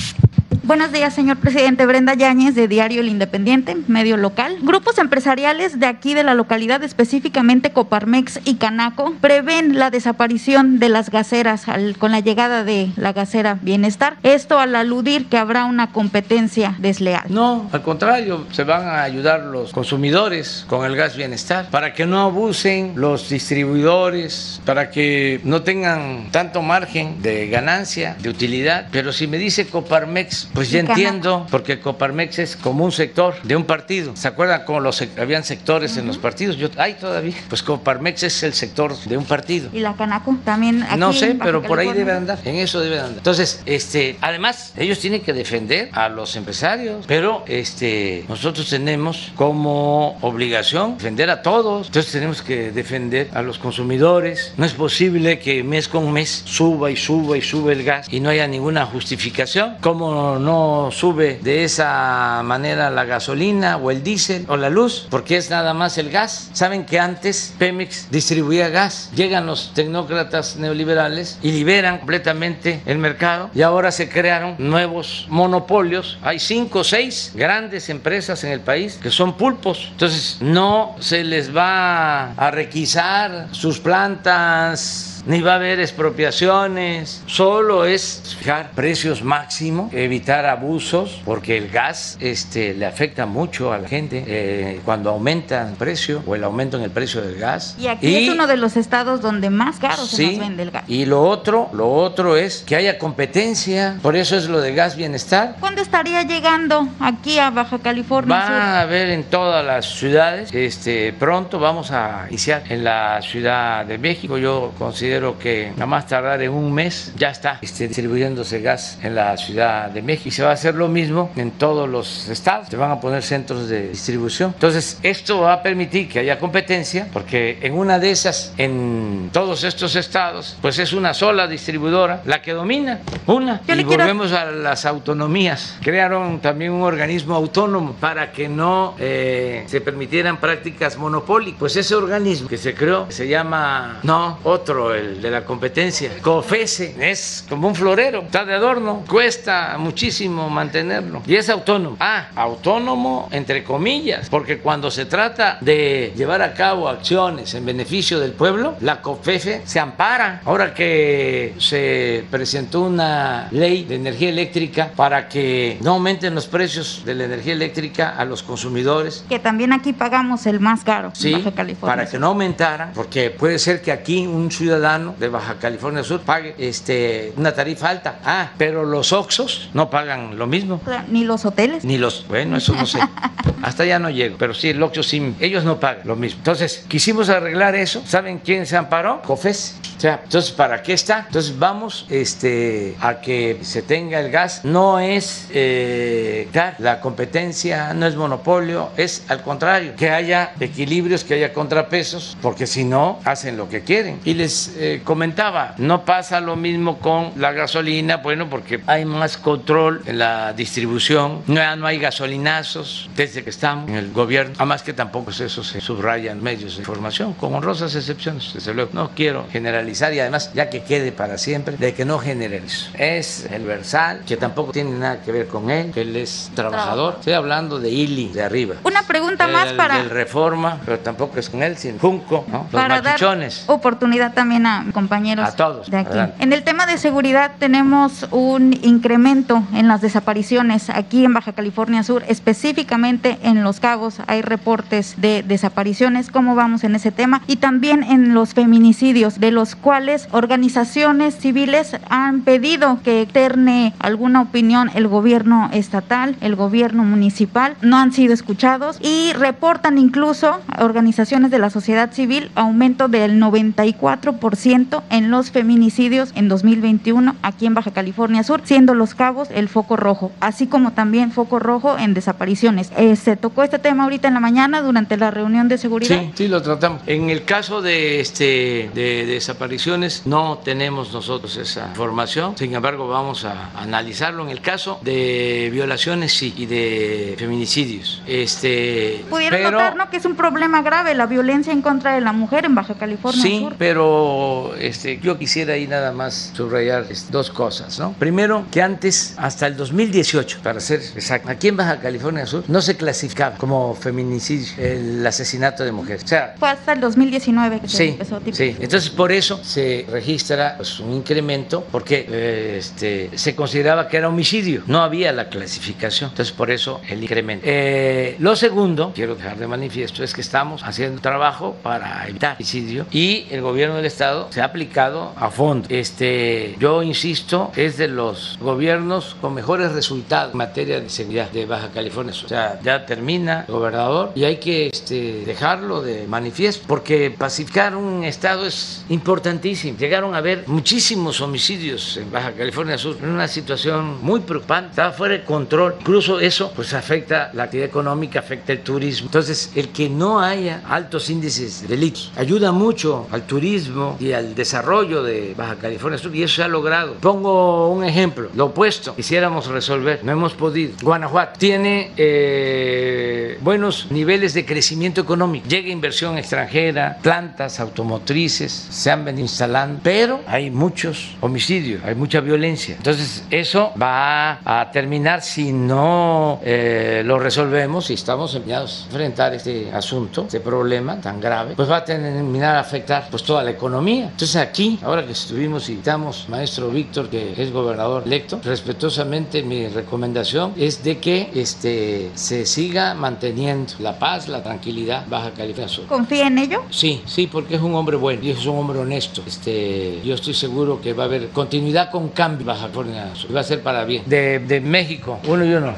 Buenos días, señor presidente. Brenda Yáñez, de Diario El Independiente, medio local. Grupos empresariales de aquí de la localidad, específicamente Coparmex y Canaco, prevén la desaparición de las gaseras con la llegada de la gasera Bienestar. Esto al aludir que habrá una competencia desleal. No, al contrario, se van a ayudar los consumidores con el gas Bienestar para que no abusen los distribuidores, para que no tengan tanto margen de ganancia, de utilidad. Pero si me dice Coparmex, pues ya entiendo, porque Coparmex es como un sector de un partido. ¿Se acuerdan cómo los, habían sectores en los partidos? Yo, hay todavía. Pues Coparmex es el sector de un partido. ¿Y la Canaco también? Aquí no sé, pero por ahí debe andar. En eso debe andar. Entonces, este, además, ellos tienen que defender a los empresarios, pero este, nosotros tenemos como obligación defender a todos. Entonces tenemos que defender a los consumidores. No es posible que mes con mes suba y suba y sube el gas y no haya ninguna justificación. Como no sube de esa manera la gasolina o el diésel o la luz, porque es nada más el gas. Saben que antes Pemex distribuía gas, llegan los tecnócratas neoliberales y liberan completamente el mercado y ahora se crearon nuevos monopolios. Hay cinco o seis grandes empresas en el país que son pulpos. Entonces no se les va a requisar sus plantas ni va a haber expropiaciones, solo es fijar precios máximos, evitar abusos, porque el gas este, le afecta mucho a la gente eh, cuando aumenta el precio o el aumento en el precio del gas. Y aquí es uno de los estados donde más caro se nos vende el gas. Y lo otro, lo otro es que haya competencia, por eso es lo de gas bienestar. ¿Cuándo estaría llegando aquí a Baja California? Va a haber en todas las ciudades, este, pronto vamos a iniciar en la Ciudad de México, yo considero considero que nada más tardar en un mes ya está este, distribuyéndose gas en la Ciudad de México y se va a hacer lo mismo en todos los estados. Se van a poner centros de distribución. Entonces, esto va a permitir que haya competencia porque en una de esas, en todos estos estados, pues es una sola distribuidora la que domina, una. y volvemos a las autonomías. Crearon también un organismo autónomo para que no eh, se permitieran prácticas monopólicas. Pues ese organismo que se creó se llama, no, otro, de la competencia. COFESE es como un florero, está de adorno, cuesta muchísimo mantenerlo y es autónomo. Ah, autónomo entre comillas, porque cuando se trata de llevar a cabo acciones en beneficio del pueblo, la COFESE se ampara. Ahora que se presentó una ley de energía eléctrica para que no aumenten los precios de la energía eléctrica a los consumidores. Que también aquí pagamos el más caro. Sí, para que no aumentara, porque puede ser que aquí un ciudadano de Baja California Sur pague este, una tarifa alta. Ah, pero los Oxos no pagan lo mismo. Ni los hoteles. Ni los, bueno, eso no sé. [LAUGHS] Hasta ya no llego, pero sí, el Oxxo sí, ellos no pagan lo mismo. Entonces, quisimos arreglar eso. ¿Saben quién se amparó? COFES. O sea, entonces, ¿para qué está? Entonces, vamos este, a que se tenga el gas. No es eh, la competencia, no es monopolio, es al contrario, que haya equilibrios, que haya contrapesos, porque si no, hacen lo que quieren. Y les eh, comentaba, no pasa lo mismo con la gasolina, bueno, porque hay más control en la distribución, no, no hay gasolinazos desde que estamos en el gobierno, además que tampoco eso se subraya en medios de información, con honrosas excepciones, desde luego. No quiero generalizar y además, ya que quede para siempre, de que no genere eso. Es el Versal, que tampoco tiene nada que ver con él, que él es trabajador. Estoy hablando de Ili, de arriba. Una pregunta más para... El Reforma, pero tampoco es con él, sino Junco, ¿no? Los para. Dar oportunidad también compañeros de aquí. En el tema de seguridad tenemos un incremento en las desapariciones aquí en Baja California Sur, específicamente en Los Cabos hay reportes de desapariciones. ¿Cómo vamos en ese tema? Y también en los feminicidios, de los cuales organizaciones civiles han pedido que eterne alguna opinión el gobierno estatal, el gobierno municipal, no han sido escuchados y reportan incluso organizaciones de la sociedad civil aumento del 94% en los feminicidios en 2021 aquí en Baja California Sur, siendo Los Cabos el foco rojo, así como también foco rojo en desapariciones. Eh, se tocó este tema ahorita en la mañana durante la reunión de seguridad. Sí, sí, lo tratamos. En el caso de, este, de desapariciones no tenemos nosotros esa información, sin embargo vamos a analizarlo. En el caso de violaciones sí y de feminicidios. Este, Pudieron notar ¿no? que es un problema grave la violencia en contra de la mujer en Baja California Sur. Sí, pero pero este, yo quisiera ahí nada más subrayar este, dos cosas, ¿no? Primero, que antes, hasta el 2018, para ser exacto, aquí en Baja California Sur no se clasificaba como feminicidio el asesinato de mujeres. O sea, fue hasta el 2019 que se empezó. Tipo. Sí, entonces por eso se registra pues, un incremento, porque eh, este, se consideraba que era homicidio, no había la clasificación, entonces por eso el incremento. Eh, lo segundo, quiero dejar de manifiesto, es que estamos haciendo trabajo para evitar homicidio y el gobierno del estado se ha aplicado a fondo. Este, yo insisto, es de los gobiernos con mejores resultados en materia de seguridad de Baja California. O sea, ya termina el gobernador y hay que este, dejarlo de manifiesto porque pacificar un estado es importantísimo. Llegaron a haber muchísimos homicidios en Baja California Sur en una situación muy preocupante, estaba fuera de control. Incluso eso pues afecta la actividad económica, afecta el turismo. Entonces, el que no haya altos índices de delitos ayuda mucho al turismo y al desarrollo de Baja California Sur y eso se ha logrado. Pongo un ejemplo, lo opuesto, quisiéramos resolver, no hemos podido. Guanajuato tiene eh, buenos niveles de crecimiento económico, llega inversión extranjera, plantas automotrices se han venido instalando, pero hay muchos homicidios, hay mucha violencia. Entonces, eso va a terminar si no eh, lo resolvemos y estamos empeñados a enfrentar este asunto, este problema tan grave, pues va a terminar a afectar pues toda la economía. Entonces aquí, ahora que estuvimos y estamos, maestro Víctor, que es gobernador electo, respetuosamente mi recomendación es de que este, se siga manteniendo la paz, la tranquilidad Baja California Sur. ¿Confía en ello? Sí, sí, porque es un hombre bueno y es un hombre honesto. Este, yo estoy seguro que va a haber continuidad con cambio Baja California Sur. Va a ser para bien. De, de México, uno y uno.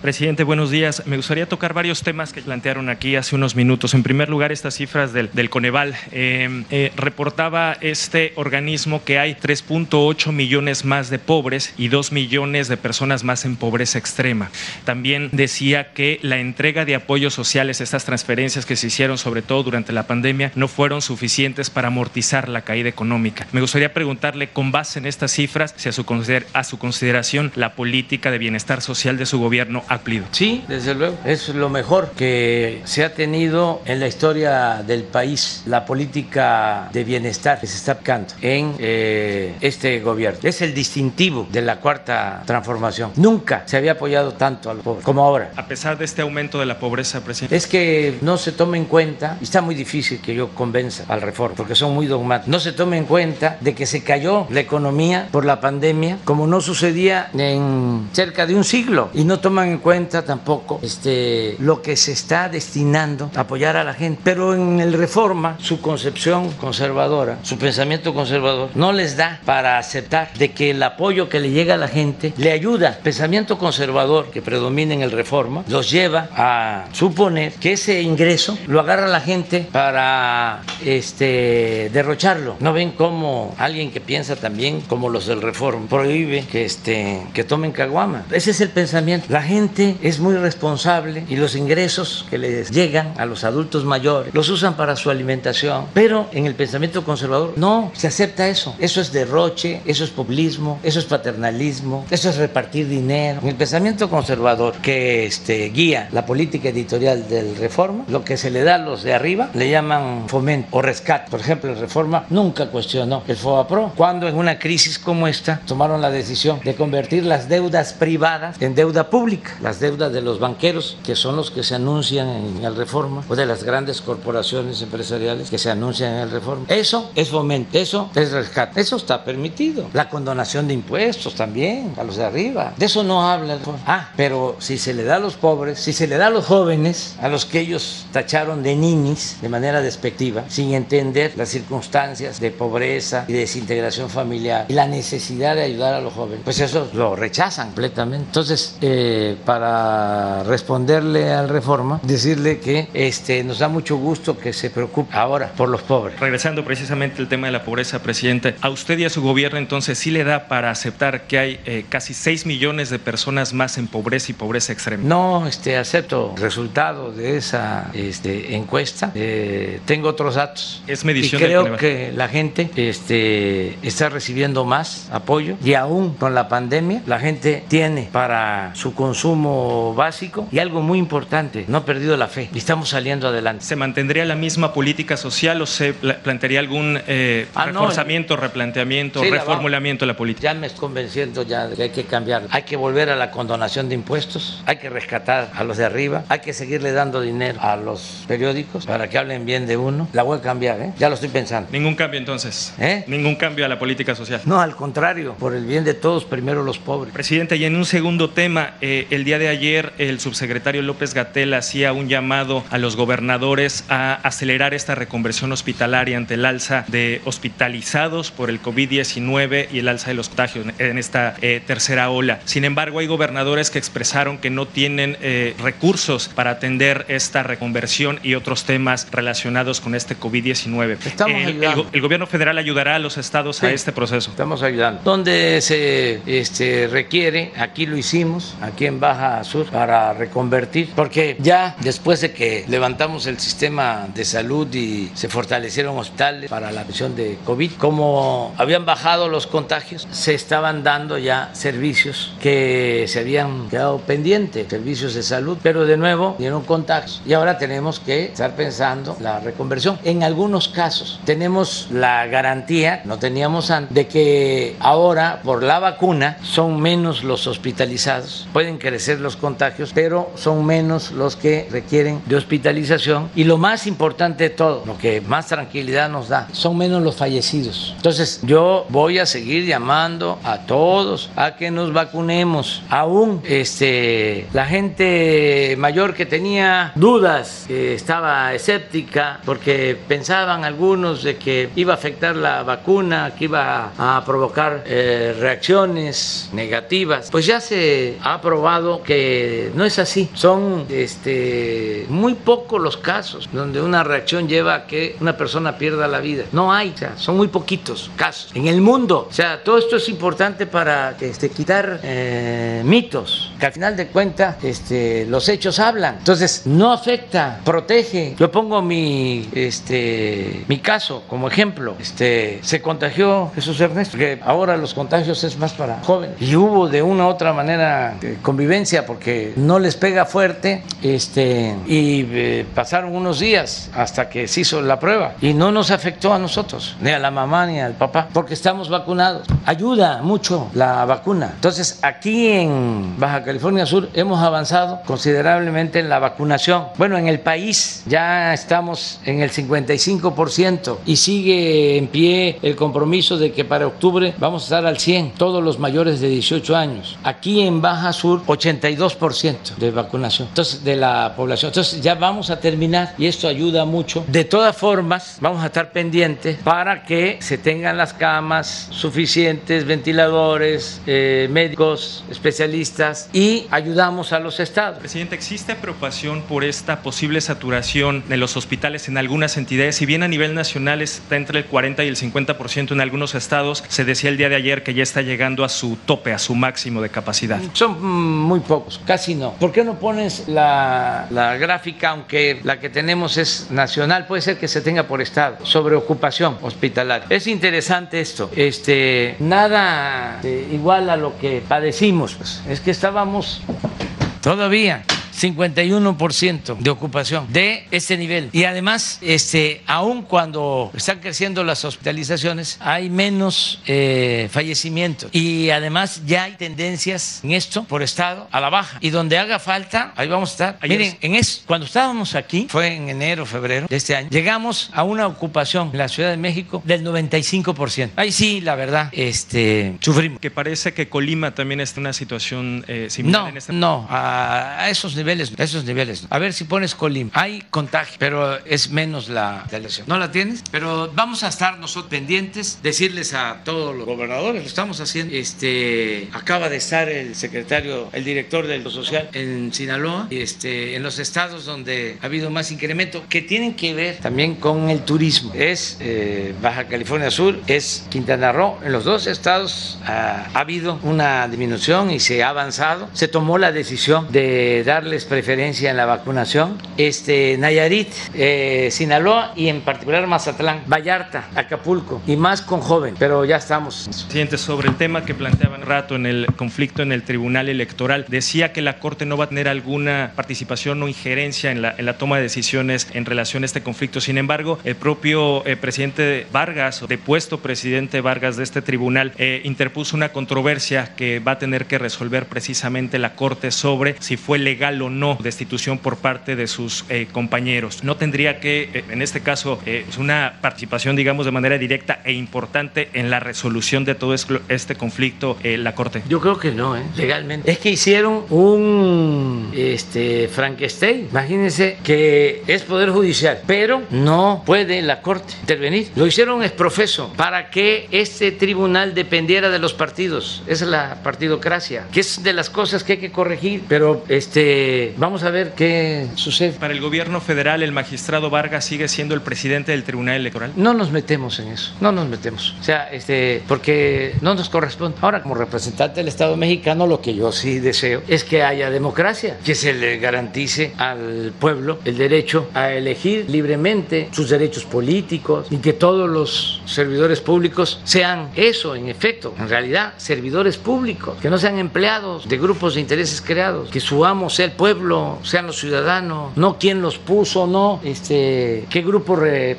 Presidente, buenos días. Me gustaría tocar varios temas que plantearon aquí hace unos minutos. En primer lugar, estas cifras del, Coneval. Eh, eh, reportaba este organismo que hay 3.8 millones más de pobres y 2 millones de personas más en pobreza extrema. También decía que la entrega de apoyos sociales, estas transferencias que se hicieron sobre todo durante la pandemia, no fueron suficientes para amortizar la caída económica. Me gustaría preguntarle, con base en estas cifras, si a su, a su consideración la política de bienestar social de su gobierno Sí, desde luego. Es lo mejor que se ha tenido en la historia del país, la política de bienestar que se está aplicando en eh, este gobierno. Es el distintivo de la cuarta transformación. Nunca se había apoyado tanto a los pobres como ahora. A pesar de este aumento de la pobreza, presidente. Es que no se toma en cuenta, y está muy difícil que yo convenza al reforma, porque son muy dogmáticos, no se toma en cuenta de que se cayó la economía por la pandemia, como no sucedía en cerca de un siglo, y no toman en cuenta tampoco este, lo que se está destinando a apoyar a la gente. Pero en el Reforma, su concepción conservadora, su pensamiento conservador, no les da para aceptar de que el apoyo que le llega a la gente le ayuda. El pensamiento conservador que predomina en el Reforma los lleva a suponer que ese ingreso lo agarra la gente para este, derrocharlo. ¿No ven cómo alguien que piensa también como los del Reforma prohíbe que, este, que tomen caguama? Ese es el pensamiento. La gente es muy responsable y los ingresos que les llegan a los adultos mayores los usan para su alimentación. Pero en el pensamiento conservador no se acepta eso. Eso es derroche, eso es populismo, eso es paternalismo, eso es repartir dinero. En el pensamiento conservador que este, guía la política editorial del Reforma, lo que se le da a los de arriba le llaman fomento o rescate. Por ejemplo, el Reforma nunca cuestionó el FOAPRO cuando en una crisis como esta tomaron la decisión de convertir las deudas privadas en deuda pública las deudas de los banqueros, que son los que se anuncian en el Reforma, o de las grandes corporaciones empresariales que se anuncian en el Reforma. Eso es fomento, eso es rescate, eso está permitido. La condonación de impuestos también, a los de arriba. De eso no habla el Reforma. Ah, pero si se le da a los pobres, si se le da a los jóvenes, a los que ellos tacharon de ninis de manera despectiva, sin entender las circunstancias de pobreza y desintegración familiar y la necesidad de ayudar a los jóvenes, pues eso lo rechazan completamente. Entonces, eh, para responderle al reforma, decirle que este, nos da mucho gusto que se preocupe ahora por los pobres. Regresando precisamente al tema de la pobreza, presidente, ¿a usted y a su gobierno entonces sí le da para aceptar que hay eh, casi 6 millones de personas más en pobreza y pobreza extrema? No este, acepto el resultado de esa este, encuesta. Eh, tengo otros datos. Es medición y creo que la gente este, está recibiendo más apoyo y aún con la pandemia la gente tiene para su consumo básico y algo muy importante, no ha perdido la fe y estamos saliendo adelante. ¿Se mantendría la misma política social o se plantearía algún eh, ah, reforzamiento, replanteamiento, reformulamiento de la política? Ya me estoy convenciendo ya de que hay que cambiar. Hay que volver a la condonación de impuestos, hay que rescatar a los de arriba, hay que seguirle dando dinero a los periódicos para que hablen bien de uno. La voy a cambiar, ¿eh? ya lo estoy pensando. Ningún cambio entonces. ¿Eh? Ningún cambio a la política social. No, al contrario, por el bien de todos, primero los pobres. Presidente, y en un segundo tema, eh, el día de ayer el subsecretario López Gatel hacía un llamado a los gobernadores a acelerar esta reconversión hospitalaria ante el alza de hospitalizados por el COVID-19 y el alza de los contagios en esta eh, tercera ola. Sin embargo, hay gobernadores que expresaron que no tienen eh, recursos para atender esta reconversión y otros temas relacionados con este COVID-19. El, el, gobierno federal ayudará a los estados a este proceso. Estamos ayudando. Donde se este, requiere, aquí lo hicimos, aquí en Baja Sur, para reconvertir, porque ya después de que levantamos el sistema de salud y se fortalecieron hospitales para la atención de COVID, como habían bajado los contagios, se estaban dando ya servicios que se habían quedado pendientes, servicios de salud, pero de nuevo dieron contagios y ahora tenemos que estar pensando la reconversión. En algunos casos tenemos la garantía, no teníamos antes, de que ahora por la vacuna son menos los hospitalizados, pueden crecer los contagios, pero son menos los que requieren de hospitalización y lo más importante de todo, lo que más tranquilidad nos da, son menos los fallecidos. Entonces yo voy a seguir llamando a todos a que nos vacunemos. Aún este, la gente mayor que tenía dudas, estaba escéptica, porque pensaban algunos de que iba a afectar la vacuna, que iba a provocar eh, reacciones negativas, pues ya se ha que no es así. Son este, muy pocos los casos donde una reacción lleva a que una persona pierda la vida. No hay, son muy poquitos casos en el mundo. O sea, todo esto es importante para este, quitar eh, mitos, que al final de cuentas este, los hechos hablan. Entonces, no afecta, protege. Yo pongo mi, este, mi caso como ejemplo. Este, se contagió Jesús Ernesto, porque ahora los contagios es más para jóvenes. Y hubo de una u otra manera eh, convivencia porque no les pega fuerte este, y eh, pasaron unos días hasta que se hizo la prueba y no nos afectó a nosotros, ni a la mamá ni al papá, porque estamos vacunados. Ayuda mucho la vacuna. Entonces, aquí en Baja California Sur hemos avanzado considerablemente en la vacunación. Bueno, en el país ya estamos en el 55% y sigue en pie el compromiso de que para octubre vamos a estar al 100, todos los mayores de 18 años. Aquí en Baja Sur, 82% de vacunación entonces, de la población. Entonces, ya vamos a terminar y esto ayuda mucho. De todas formas, vamos a estar pendientes para que se tengan las camas suficientes, ventiladores, eh, médicos, especialistas y ayudamos a los estados. Presidente, ¿existe preocupación por esta posible saturación de los hospitales en algunas entidades? Si bien a nivel nacional está entre el 40 y el 50% en algunos estados, se decía el día de ayer que ya está llegando a su tope, a su máximo de capacidad. Son muy pocos, casi no. ¿Por qué no pones la, la gráfica, aunque la que tenemos es nacional, puede ser que se tenga por estado, sobre ocupación hospitalaria? Es interesante esto. Este, nada eh, igual a lo que padecimos. Pues. Es que estábamos todavía 51% de ocupación de este nivel. Y además, este, aun cuando están creciendo las hospitalizaciones, hay menos eh, fallecimientos. Y además ya hay tendencias en esto por estado a la baja. Y donde haga falta, ahí vamos a estar. Miren, en eso, cuando estábamos aquí, fue en enero, febrero de este año, llegamos a una ocupación en la Ciudad de México del 95%. Ahí sí, la verdad, este, sufrimos. Que parece que Colima también está en una situación eh, similar no, en este No, a esos niveles esos niveles. A ver si pones Colim. Hay contagio, pero es menos la, lesión. ¿No la tienes? Pero vamos a estar nosotros pendientes, decirles a todos los gobernadores, lo estamos haciendo. Este, acaba de estar el secretario, el director del social en Sinaloa, este, en los estados donde ha habido más incremento, que tienen que ver también con el turismo. Es eh, Baja California Sur, es Quintana Roo. En los dos estados ha, ha habido una disminución y se ha avanzado. Se tomó la decisión de darle preferencia en la vacunación. Este, Nayarit, eh, Sinaloa y en particular Mazatlán, Vallarta, Acapulco y más con joven, pero ya estamos. Presidente, sobre el tema que planteaban rato en el conflicto en el Tribunal Electoral, decía que la Corte no va a tener alguna participación o injerencia en la, en la toma de decisiones en relación a este conflicto. Sin embargo, el propio eh, presidente Vargas, depuesto presidente Vargas de este tribunal, eh, interpuso una controversia que va a tener que resolver precisamente la Corte sobre si fue legal o no destitución por parte de sus eh, compañeros. No tendría que, en este caso, una participación, digamos, de manera directa e importante en la resolución de todo este conflicto la Corte. Yo creo que no, legalmente. Es que hicieron un este, Frankenstein. Imagínense que es Poder Judicial, pero no puede la Corte intervenir. Lo hicieron es profeso para que este tribunal dependiera de los partidos. Esa es la partidocracia, que es de las cosas que hay que corregir, pero este, vamos a ver qué sucede. Para el gobierno federal, el magistrado Vargas sigue siendo el presidente del Tribunal Electoral. No nos metemos en eso, no nos metemos. O sea, este, porque no nos corresponde. Ahora, como representante del Estado mexicano, lo que yo sí deseo es que haya democracia, que se le garantice al pueblo el derecho a elegir libremente sus derechos políticos y que todos los servidores públicos sean eso, en efecto, en realidad, servidores públicos, que no sean empleados de grupos de intereses creados, que su amo sea el pueblo, sean los ciudadanos, no quién los puso, no este, qué grupo eh,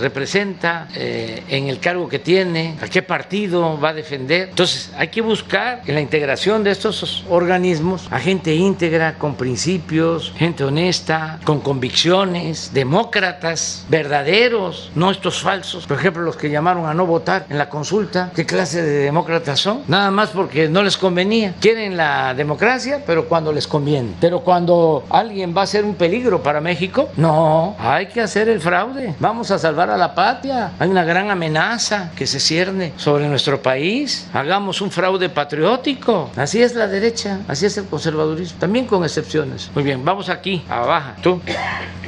representa eh, en el cargo que tiene, a qué partido va a defender. Entonces, hay que buscar en la integración de estos organismos a gente íntegra, con principios, gente honesta, con convicciones, demócratas, verdaderos, no estos falsos. Por ejemplo, los que llamaron a no votar en la consulta, ¿qué clase de demócratas son? Nada más porque no les convenía. Quieren la democracia, pero cuando les conviene. Pero cuando alguien va a ser un peligro para México, no, hay que hacer el fraude. Vamos a salvar a la patria. Hay una gran amenaza que se cierne sobre nuestro país. Hagamos un fraude patriótico. Así es la derecha, así es el conservadurismo, también con excepciones. Muy bien, vamos aquí, abajo. Tú.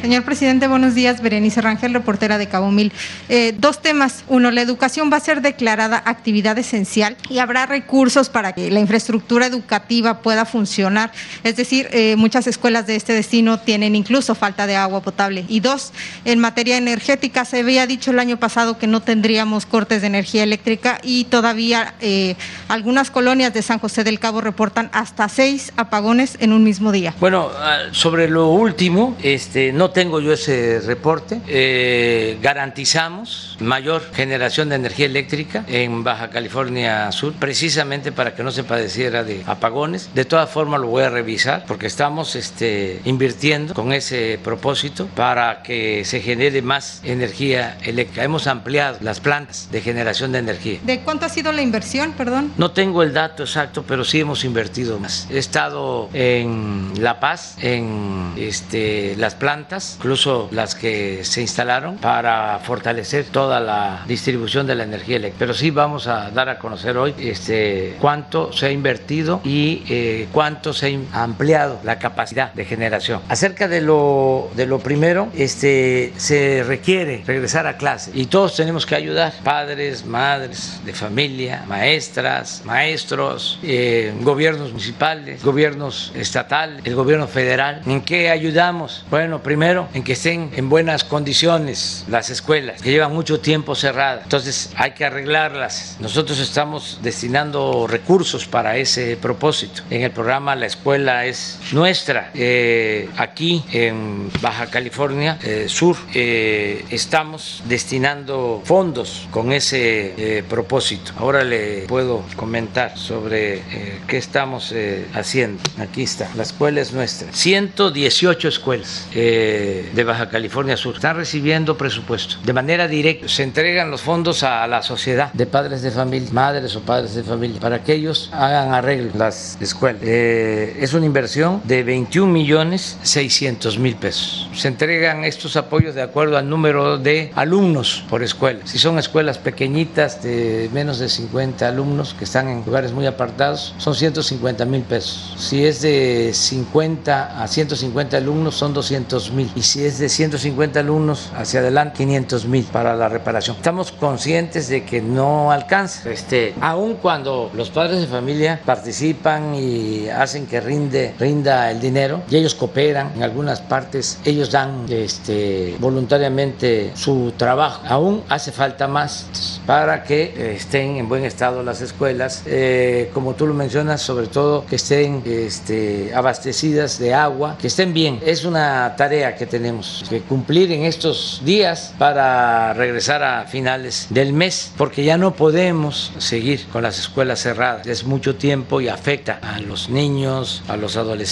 Señor presidente, buenos días. Berenice Rangel, reportera de Cabo Mil. Eh, dos temas. Uno, la educación va a ser declarada actividad esencial y habrá recursos para que la infraestructura educativa pueda funcionar. Es decir, eh, muchas escuelas de este destino tienen incluso falta de agua potable. Y dos, en materia energética, se había dicho el año pasado que no tendríamos cortes de energía eléctrica y todavía eh, algunas colonias de San José del Cabo reportan hasta seis apagones en un mismo día. Bueno, ah, sobre lo último, este, no tengo yo ese reporte. Eh, garantizamos mayor generación de energía eléctrica en Baja California Sur, precisamente para que no se padeciera de apagones. De todas formas lo voy a revisar porque estamos este, invirtiendo con ese propósito para que se genere más energía eléctrica. Hemos ampliado las plantas de generación de energía. ¿De cuánto ha sido la inversión, perdón? No tengo el dato exacto, pero sí hemos invertido más. He estado en La Paz, en este, las plantas incluso las que se instalaron para fortalecer toda la distribución de la energía eléctrica. Pero sí vamos a dar a conocer hoy este, cuánto se ha invertido y eh, cuánto se ha ampliado la capacidad de generación. Acerca de lo, de lo primero, este, se requiere regresar a clase y todos tenemos que ayudar, padres, madres de familia, maestras, maestros, eh, gobiernos municipales, gobiernos estatales, el gobierno federal. ¿En qué ayudamos? Bueno, primero en que estén en buenas condiciones las escuelas, que llevan mucho tiempo cerradas. Entonces hay que arreglarlas. Nosotros estamos destinando recursos para ese propósito. En el programa La Escuela es Nuestra. Eh, aquí en Baja California eh, Sur eh, estamos destinando fondos con ese propósito. Ahora le puedo comentar sobre qué estamos haciendo. Aquí está. La escuela es nuestra. 118 escuelas de Baja California Sur están recibiendo presupuesto de manera directa. Se entregan los fondos a la sociedad de padres de familia, madres o padres de familia, para que ellos hagan arreglo las escuelas. Es una inversión de 21 millones 600 mil pesos. Se entregan estos apoyos de acuerdo al número de alumnos por escuela. Si son escuelas pequeñitas de menos de 50 alumnos que están en lugares muy apartados, son 150 mil pesos. Si es de 50 a 150 alumnos, son 200 mil. Y si es de 150 alumnos hacia adelante, 500 mil para la reparación. Estamos conscientes de que no alcanza. Este, aun cuando los padres de familia participan y hacen que rinde, rinda el dinero y ellos cooperan en algunas partes, ellos dan este, voluntariamente su trabajo. Aún hace falta más para que estén en buen estado las escuelas, eh, como tú lo mencionas, sobre todo que estén este, abastecidas de agua, que estén bien. Es una tarea que tenemos que cumplir en estos días para regresar a finales del mes, porque ya no podemos seguir con las escuelas cerradas. Es mucho tiempo y afecta a los niños, a los adolescentes,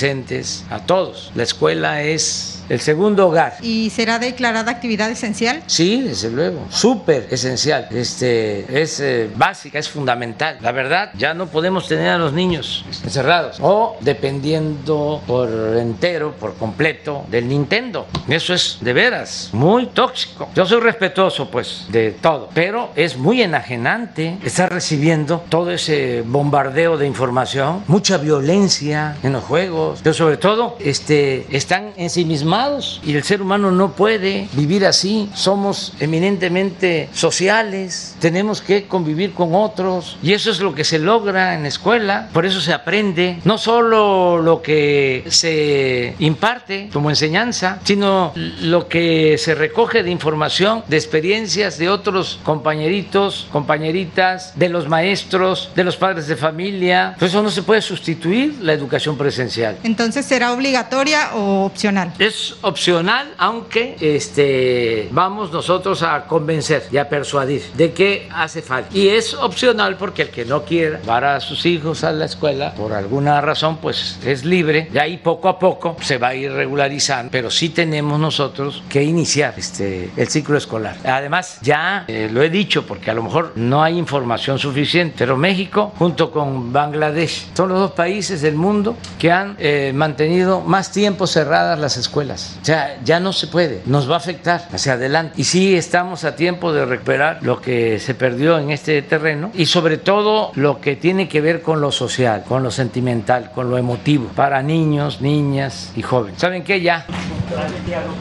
a todos. La escuela es el segundo hogar. ¿Y será declarada actividad esencial? Sí, desde luego, súper esencial. Este, es eh, básica, es fundamental. La verdad, ya no podemos tener a los niños encerrados o dependiendo por entero, por completo del Nintendo. Eso es de veras muy tóxico. Yo soy respetuoso, pues, de todo, pero es muy enajenante estar recibiendo todo ese bombardeo de información, mucha violencia en los juegos, pero sobre todo, este, están ensimismados y el ser humano no puede vivir así. Somos eminentemente sociales, tenemos que convivir con otros y eso es lo que se logra en la escuela. Por eso se aprende no solo lo que se imparte como enseñanza, sino lo que se recoge de información, de experiencias de otros compañeritos, compañeritas, de los maestros, de los padres de familia. Por eso no se puede sustituir la educación presencial. Entonces, ¿será obligatoria o opcional? Es opcional, aunque este, vamos nosotros a convencer y a persuadir de que hace falta. Y es opcional porque el que no quiera llevar a sus hijos a la escuela, por alguna razón, pues es libre. Y ahí poco a poco se va a ir regularizando, pero sí tenemos nosotros que iniciar este, el ciclo escolar. Además, ya eh, lo he dicho porque a lo mejor no hay información suficiente, pero México junto con Bangladesh son los dos países del mundo que han eh, mantenido más tiempo cerradas las escuelas. O sea, ya no se puede, nos va a afectar hacia adelante. Y sí estamos a tiempo de recuperar lo que se perdió en este terreno y sobre todo lo que tiene que ver con lo social, con lo sentimental, con lo emotivo, para niños, niñas y jóvenes. ¿Saben qué? Ya.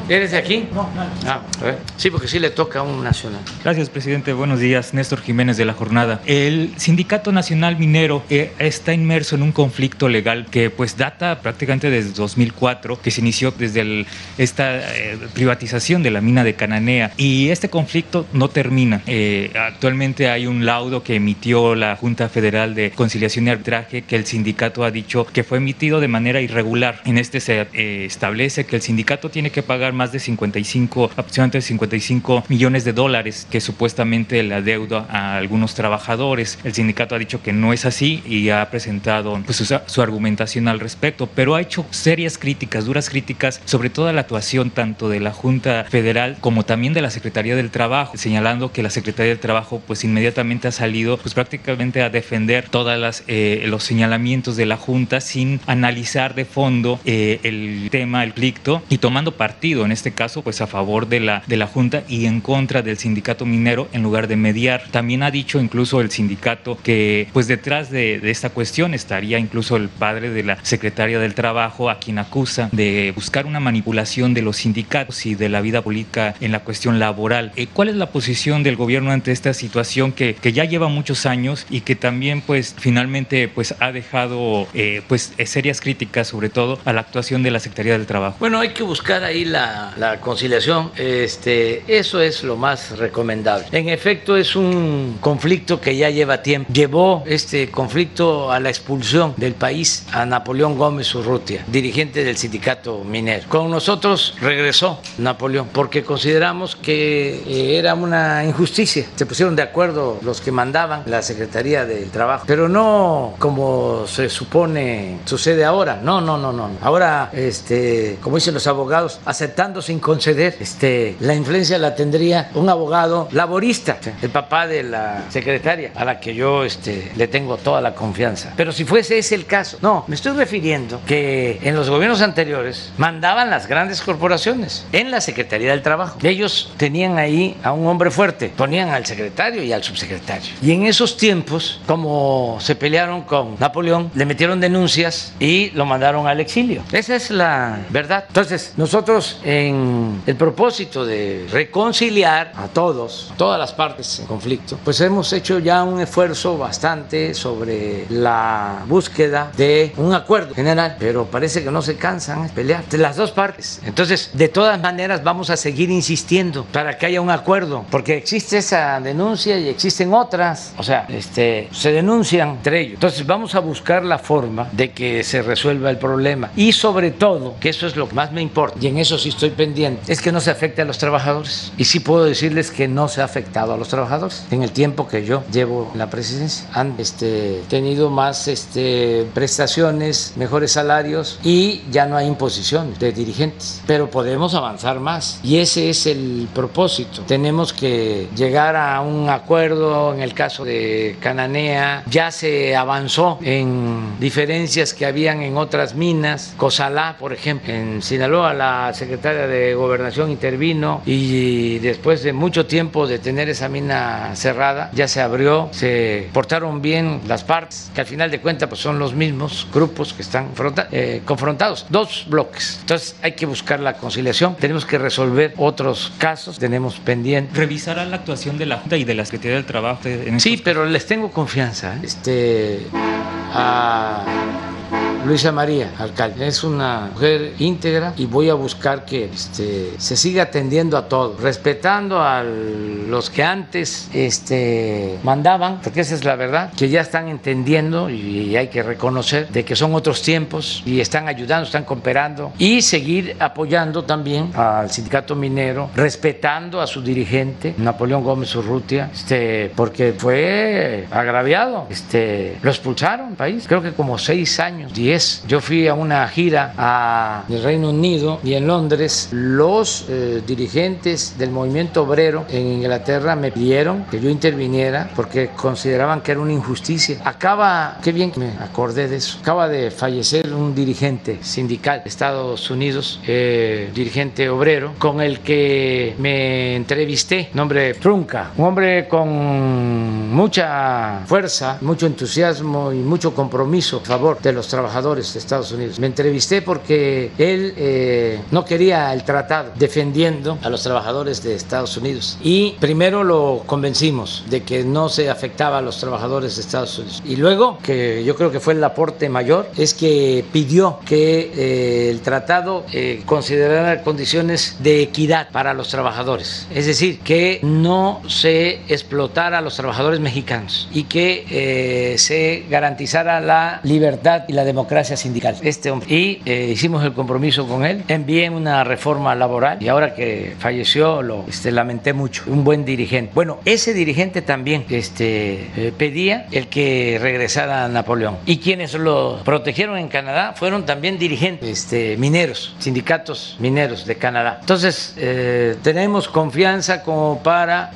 ¿Eres de aquí? No, ah, Sí, porque sí le toca a un nacional. Gracias, presidente. Buenos días. Néstor Jiménez de la Jornada. El Sindicato Nacional Minero eh, está inmerso en un conflicto legal que pues data prácticamente desde 2004, que se inició desde el esta eh, privatización de la mina de Cananea y este conflicto no termina. Eh, actualmente hay un laudo que emitió la Junta Federal de Conciliación y Arbitraje que el sindicato ha dicho que fue emitido de manera irregular. En este se eh, establece que el sindicato tiene que pagar más de 55, aproximadamente 55 millones de dólares que supuestamente la deuda a algunos trabajadores. El sindicato ha dicho que no es así y ha presentado pues, su, su argumentación al respecto, pero ha hecho serias críticas, duras críticas sobre todo toda la actuación tanto de la Junta Federal como también de la Secretaría del Trabajo, señalando que la Secretaría del Trabajo pues inmediatamente ha salido pues prácticamente a defender todos eh, los señalamientos de la Junta sin analizar de fondo eh, el tema, el conflicto y tomando partido en este caso pues a favor de la, de la Junta y en contra del sindicato minero en lugar de mediar. También ha dicho incluso el sindicato que pues detrás de, de esta cuestión estaría incluso el padre de la Secretaria del Trabajo a quien acusa de buscar una manipulación de los sindicatos y de la vida política en la cuestión laboral. Eh, ¿Cuál es la posición del gobierno ante esta situación que, que ya lleva muchos años y que también pues finalmente pues ha dejado eh, pues eh, serias críticas sobre todo a la actuación de la Secretaría del Trabajo? Bueno, hay que buscar ahí la, la conciliación. Este, eso es lo más recomendable. En efecto, es un conflicto que ya lleva tiempo. Llevó este conflicto a la expulsión del país a Napoleón Gómez Urrutia, dirigente del sindicato minero. Con nosotros regresó Napoleón porque consideramos que eh, era una injusticia. Se pusieron de acuerdo los que mandaban la Secretaría del Trabajo, pero no como se supone sucede ahora. No, no, no, no. Ahora, este, como dicen los abogados, aceptando sin conceder, este, la influencia la tendría un abogado laborista, el papá de la secretaria, a la que yo este, le tengo toda la confianza. Pero si fuese ese el caso, no, me estoy refiriendo que en los gobiernos anteriores mandaban la las grandes corporaciones, en la Secretaría del Trabajo. Ellos tenían ahí a un hombre fuerte, ponían al secretario y al subsecretario. Y en esos tiempos, como se pelearon con Napoleón, le metieron denuncias y lo mandaron al exilio. Esa es la verdad. Entonces, nosotros en el propósito de reconciliar a todos, todas las partes en conflicto, pues hemos hecho ya un esfuerzo bastante sobre la búsqueda de un acuerdo general, pero parece que no se cansan de pelear las dos partes. Entonces, de todas maneras, vamos a seguir insistiendo para que haya un acuerdo, porque existe esa denuncia y existen otras, o sea, este, se denuncian entre ellos. Entonces, vamos a buscar la forma de que se resuelva el problema y sobre todo, que eso es lo que más me importa, y en eso sí estoy pendiente, es que no se afecte a los trabajadores. Y sí puedo decirles que no se ha afectado a los trabajadores. En el tiempo que yo llevo la presidencia, han este, tenido más este, prestaciones, mejores salarios y ya no hay imposición de dirigentes. Pero podemos avanzar más y ese es el propósito. Tenemos que llegar a un acuerdo en el caso de Cananea. Ya se avanzó en diferencias que habían en otras minas. Cosalá, por ejemplo, en Sinaloa, la secretaria de Gobernación intervino y después de mucho tiempo de tener esa mina cerrada, ya se abrió, se portaron bien las partes, que al final de cuentas pues, son los mismos grupos que están eh, confrontados. Dos bloques. Entonces hay que buscar la conciliación. Tenemos que resolver otros casos. Tenemos pendiente. ¿Revisará la actuación de la Junta y de la Secretaría del Trabajo? En sí, pero les tengo confianza. ¿eh? Este. A Luisa María, alcalde. Es una mujer íntegra y voy a buscar que este, se siga atendiendo a todos, respetando a los que antes este, mandaban, porque esa es la verdad, que ya están entendiendo y hay que reconocer de que son otros tiempos y están ayudando, están cooperando y seguir apoyando también al sindicato minero, respetando a su dirigente, Napoleón Gómez Urrutia, este, porque fue agraviado, este, lo expulsaron país, creo que como seis años, diez yo fui a una gira a el Reino Unido y en Londres. Los eh, dirigentes del movimiento obrero en Inglaterra me pidieron que yo interviniera porque consideraban que era una injusticia. Acaba, qué bien que me acordé de eso, acaba de fallecer un dirigente sindical de Estados Unidos, eh, dirigente obrero, con el que me entrevisté, nombre Trunca, un hombre con mucha fuerza, mucho entusiasmo y mucho compromiso a favor de los trabajadores de Estados Unidos. Me entrevisté porque él eh, no quería el tratado defendiendo a los trabajadores de Estados Unidos. Y primero lo convencimos de que no se afectaba a los trabajadores de Estados Unidos. Y luego, que yo creo que fue el aporte mayor, es que pidió que eh, el tratado eh, considerara condiciones de equidad para los trabajadores. Es decir, que no se explotara a los trabajadores mexicanos y que se garantizara la libertad y la democracia democracia sindical. Este hombre. Y eh, hicimos el compromiso con él. Envié una reforma laboral y ahora que falleció lo este, lamenté mucho. Un buen dirigente. Bueno, ese dirigente también este, eh, pedía el que regresara a Napoleón. Y quienes lo protegieron en Canadá fueron también dirigentes este, mineros, sindicatos mineros de Canadá. Entonces, eh, tenemos confianza como para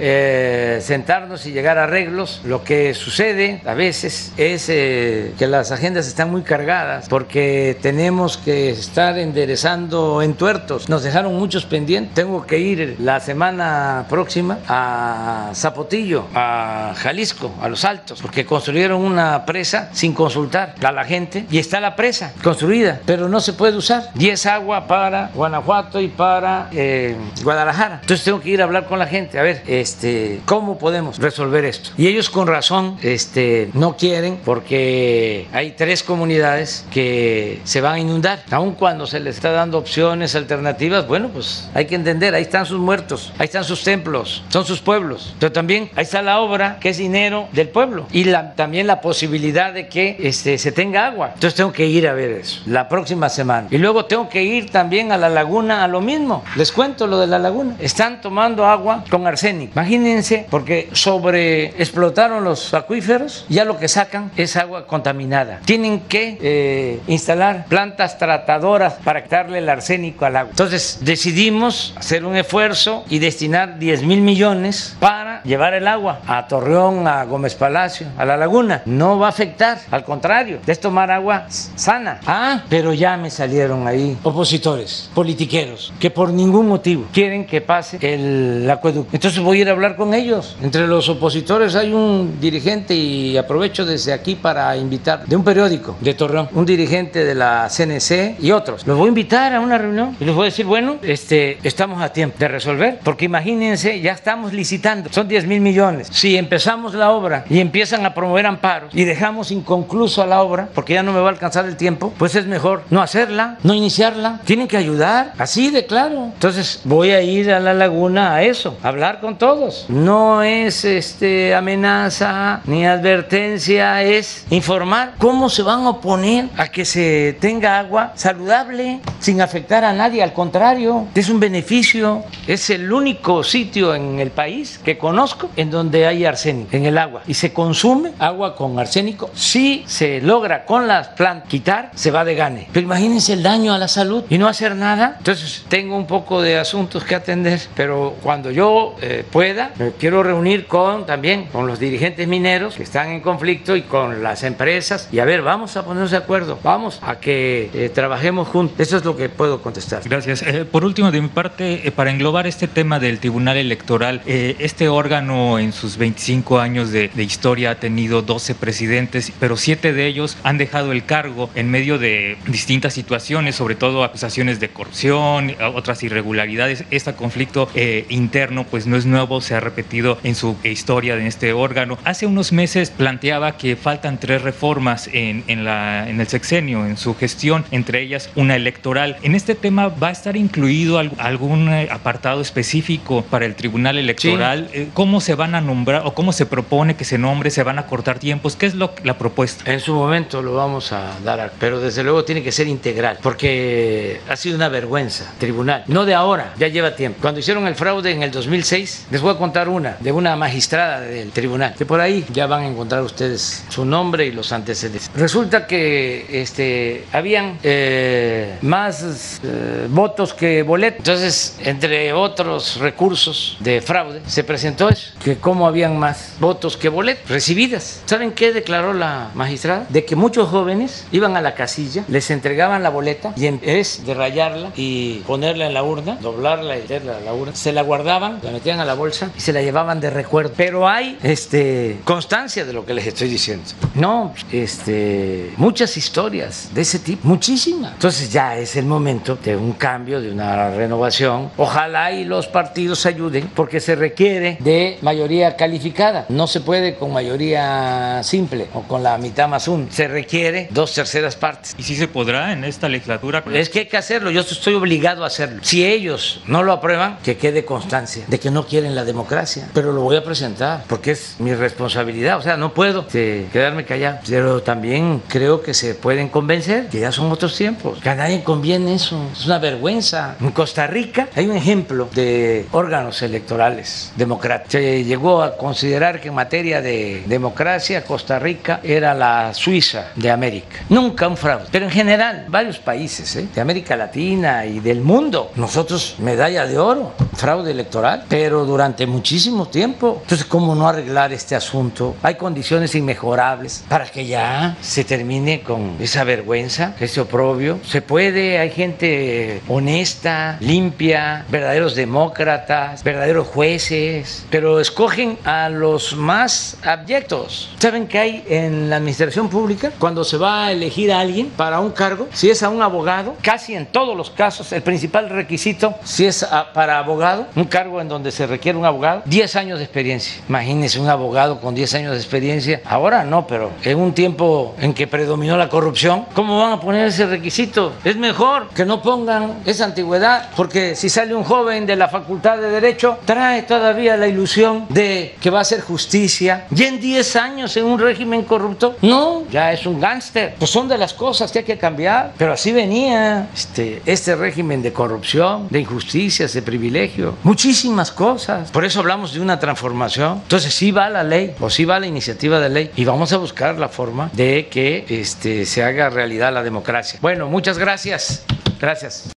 sentarnos y llegar a arreglos. Lo que sucede a veces es que las agendas están muy cargadas porque tenemos que estar enderezando entuertos. Nos dejaron muchos pendientes. Tengo que ir la semana próxima a Zapotillo, a Jalisco, a Los Altos, porque construyeron una presa sin consultar a la gente y está la presa construida, pero no se puede usar. Y es agua para Guanajuato y para eh, Guadalajara. Entonces tengo que ir a hablar con la gente, a ver, este, cómo podemos resolver esto. Y ellos con razón, este, no quieren porque hay tres comunidades que se van a inundar. Aun cuando se les está dando opciones alternativas, bueno, pues hay que entender, ahí están sus muertos, ahí están sus templos, son sus pueblos. Pero también ahí está la obra, que es dinero del pueblo. Y la, también la posibilidad de que este, se tenga agua. Entonces tengo que ir a ver eso la próxima semana. Y luego tengo que ir también a la laguna a lo mismo. Les cuento lo de la laguna. Están tomando agua con arsénico. Imagínense, porque sobre explotaron los acuíferos, ya lo que sacan es agua contaminada. Tienen que... Eh, instalar plantas tratadoras para quitarle el arsénico al agua. Entonces decidimos hacer un esfuerzo y destinar 10 mil millones para llevar el agua a Torreón, a Gómez Palacio, a la laguna. No va a afectar, al contrario, es tomar agua sana. Ah, pero ya me salieron ahí opositores, politiqueros, que por ningún motivo quieren que pase el acueducto. Entonces voy a ir a hablar con ellos. Entre los opositores hay un dirigente y aprovecho desde aquí para invitar de un periódico de Torreón, un dirigente de la CNC y otros. Los voy a invitar a una reunión y les voy a decir, bueno, este, estamos a tiempo de resolver, porque imagínense, ya estamos licitando, son 10 mil millones. Si empezamos la obra y empiezan a promover amparos y dejamos inconcluso la obra, porque ya no me va a alcanzar el tiempo, pues es mejor no hacerla, no iniciarla. Tienen que ayudar, así de claro. Entonces voy a ir a la laguna a eso, a hablar con todos. No es este amenaza ni advertencia, es informar cómo se van a oponer a que se tenga agua saludable sin afectar a nadie, al contrario, es un beneficio, es el único sitio en el país que conozco en donde hay arsénico en el agua y se consume agua con arsénico. Si se logra con las plantas quitar, se va de gane. Pero imagínense el daño a la salud y no hacer nada. Entonces tengo un poco de asuntos que atender, pero cuando yo eh, pueda, me quiero reunir con también con los dirigentes mineros que están en conflicto y con las empresas y a ver, vamos a ponernos de acuerdo, vamos a que eh, trabajemos juntos. Eso es lo que puedo contestar. Gracias. Eh, por último, de mi parte, para englobar este tema del Tribunal Electoral, este órgano en sus 25 años de, historia ha tenido 12 presidentes, pero siete de ellos han dejado el cargo en medio de distintas situaciones, sobre todo acusaciones de corrupción, otras irregularidades. Este conflicto eh, interno pues no es nuevo, se ha repetido en su historia en este órgano. Hace unos meses planteaba que faltan tres reformas en, la, en el sexenio, en su gestión, entre ellas una electoral. En este tema va a estar incluido algún eh, apartado específico para el Tribunal Electoral. Eh, ¿Cómo se van a nombrar o cómo se propone que se nombre? ¿Se van a cortar tiempos? ¿Qué es lo, la propuesta? En su momento lo vamos a dar, pero desde luego tiene que ser integral, porque ha sido una vergüenza, tribunal. No de ahora, ya lleva tiempo. Cuando hicieron el fraude en el 2006, les voy a contar una, de una magistrada del tribunal, que por ahí ya van a encontrar ustedes su nombre y los antecedentes. Resulta que este, habían eh, más eh, votos que boletos. Entonces, entre otros recursos de fraude, se presentó eso, que como habían más votos que boletos recibidas. ¿Saben qué declaró la magistrada? De que muchos jóvenes iban a la casilla, les entregaban la boleta y en vez de rayarla y ponerla en la urna, doblarla y meterla a la urna, se la guardaban, la metían a la bolsa y se la llevaban de recuerdo. Pero hay este, constancia de lo que les estoy diciendo. No, este, muchas historias de ese tipo, muchísimas. Entonces ya es el momento de un cambio, de una renovación. Ojalá y los partidos ayuden porque se requiere de mayoría calificada. No se puede con mayoría simple o con la mitad más un. Se requiere dos terceras partes. ¿Y si se podrá en esta legislatura? Es que hay que hacerlo, yo estoy obligado a hacerlo. Si ellos no lo aprueban, que quede constancia de que no quieren la democracia, pero lo voy a presentar porque es mi responsabilidad, o sea, no puedo este, quedarme callado, pero también creo que se pueden convencer que ya son otros tiempos, que a nadie conviene eso, es una vergüenza. En Costa Rica hay un ejemplo de órganos electorales democráticos. Se llegó a considerar que en materia de democracia Costa Rica era la Suiza de América. Nunca un fraude, pero en general, varios países ¿eh? de América Latina y del mundo, nosotros medalla de oro, fraude electoral, pero durante muchísimo tiempo. Entonces, ¿cómo no arreglar este asunto? Hay condiciones inmejorables para que ya se termine con esa vergüenza, ese oprobio. Se puede, hay gente honesta, limpia, verdaderos demócratas, verdaderos jueces, pero escogen a los más abyectos. ¿Saben qué hay en la administración pública? Cuando se va a elegir a alguien para un cargo, si es a un abogado, casi en todos los casos, el principal requisito, si es para abogado, un cargo en donde se requiere un abogado, 10 años de experiencia. Imagínense un abogado con 10 años de experiencia. Ahora no, pero en un tiempo en que predominó corrupción, ¿cómo van a poner ese requisito? Es mejor que no pongan esa antigüedad, porque si sale un joven de la Facultad de Derecho, trae todavía la ilusión de que va a hacer justicia. Y en 10 años en un régimen corrupto, no, ya es un gángster. Pues son de las cosas que hay que cambiar. Pero así venía este, este régimen de corrupción, de injusticias, de privilegio, muchísimas cosas. Por eso hablamos de una transformación. Entonces sí va la ley o sí va la iniciativa de ley y vamos a buscar la forma de que este, se haga realidad la democracia. Bueno, muchas gracias. Gracias.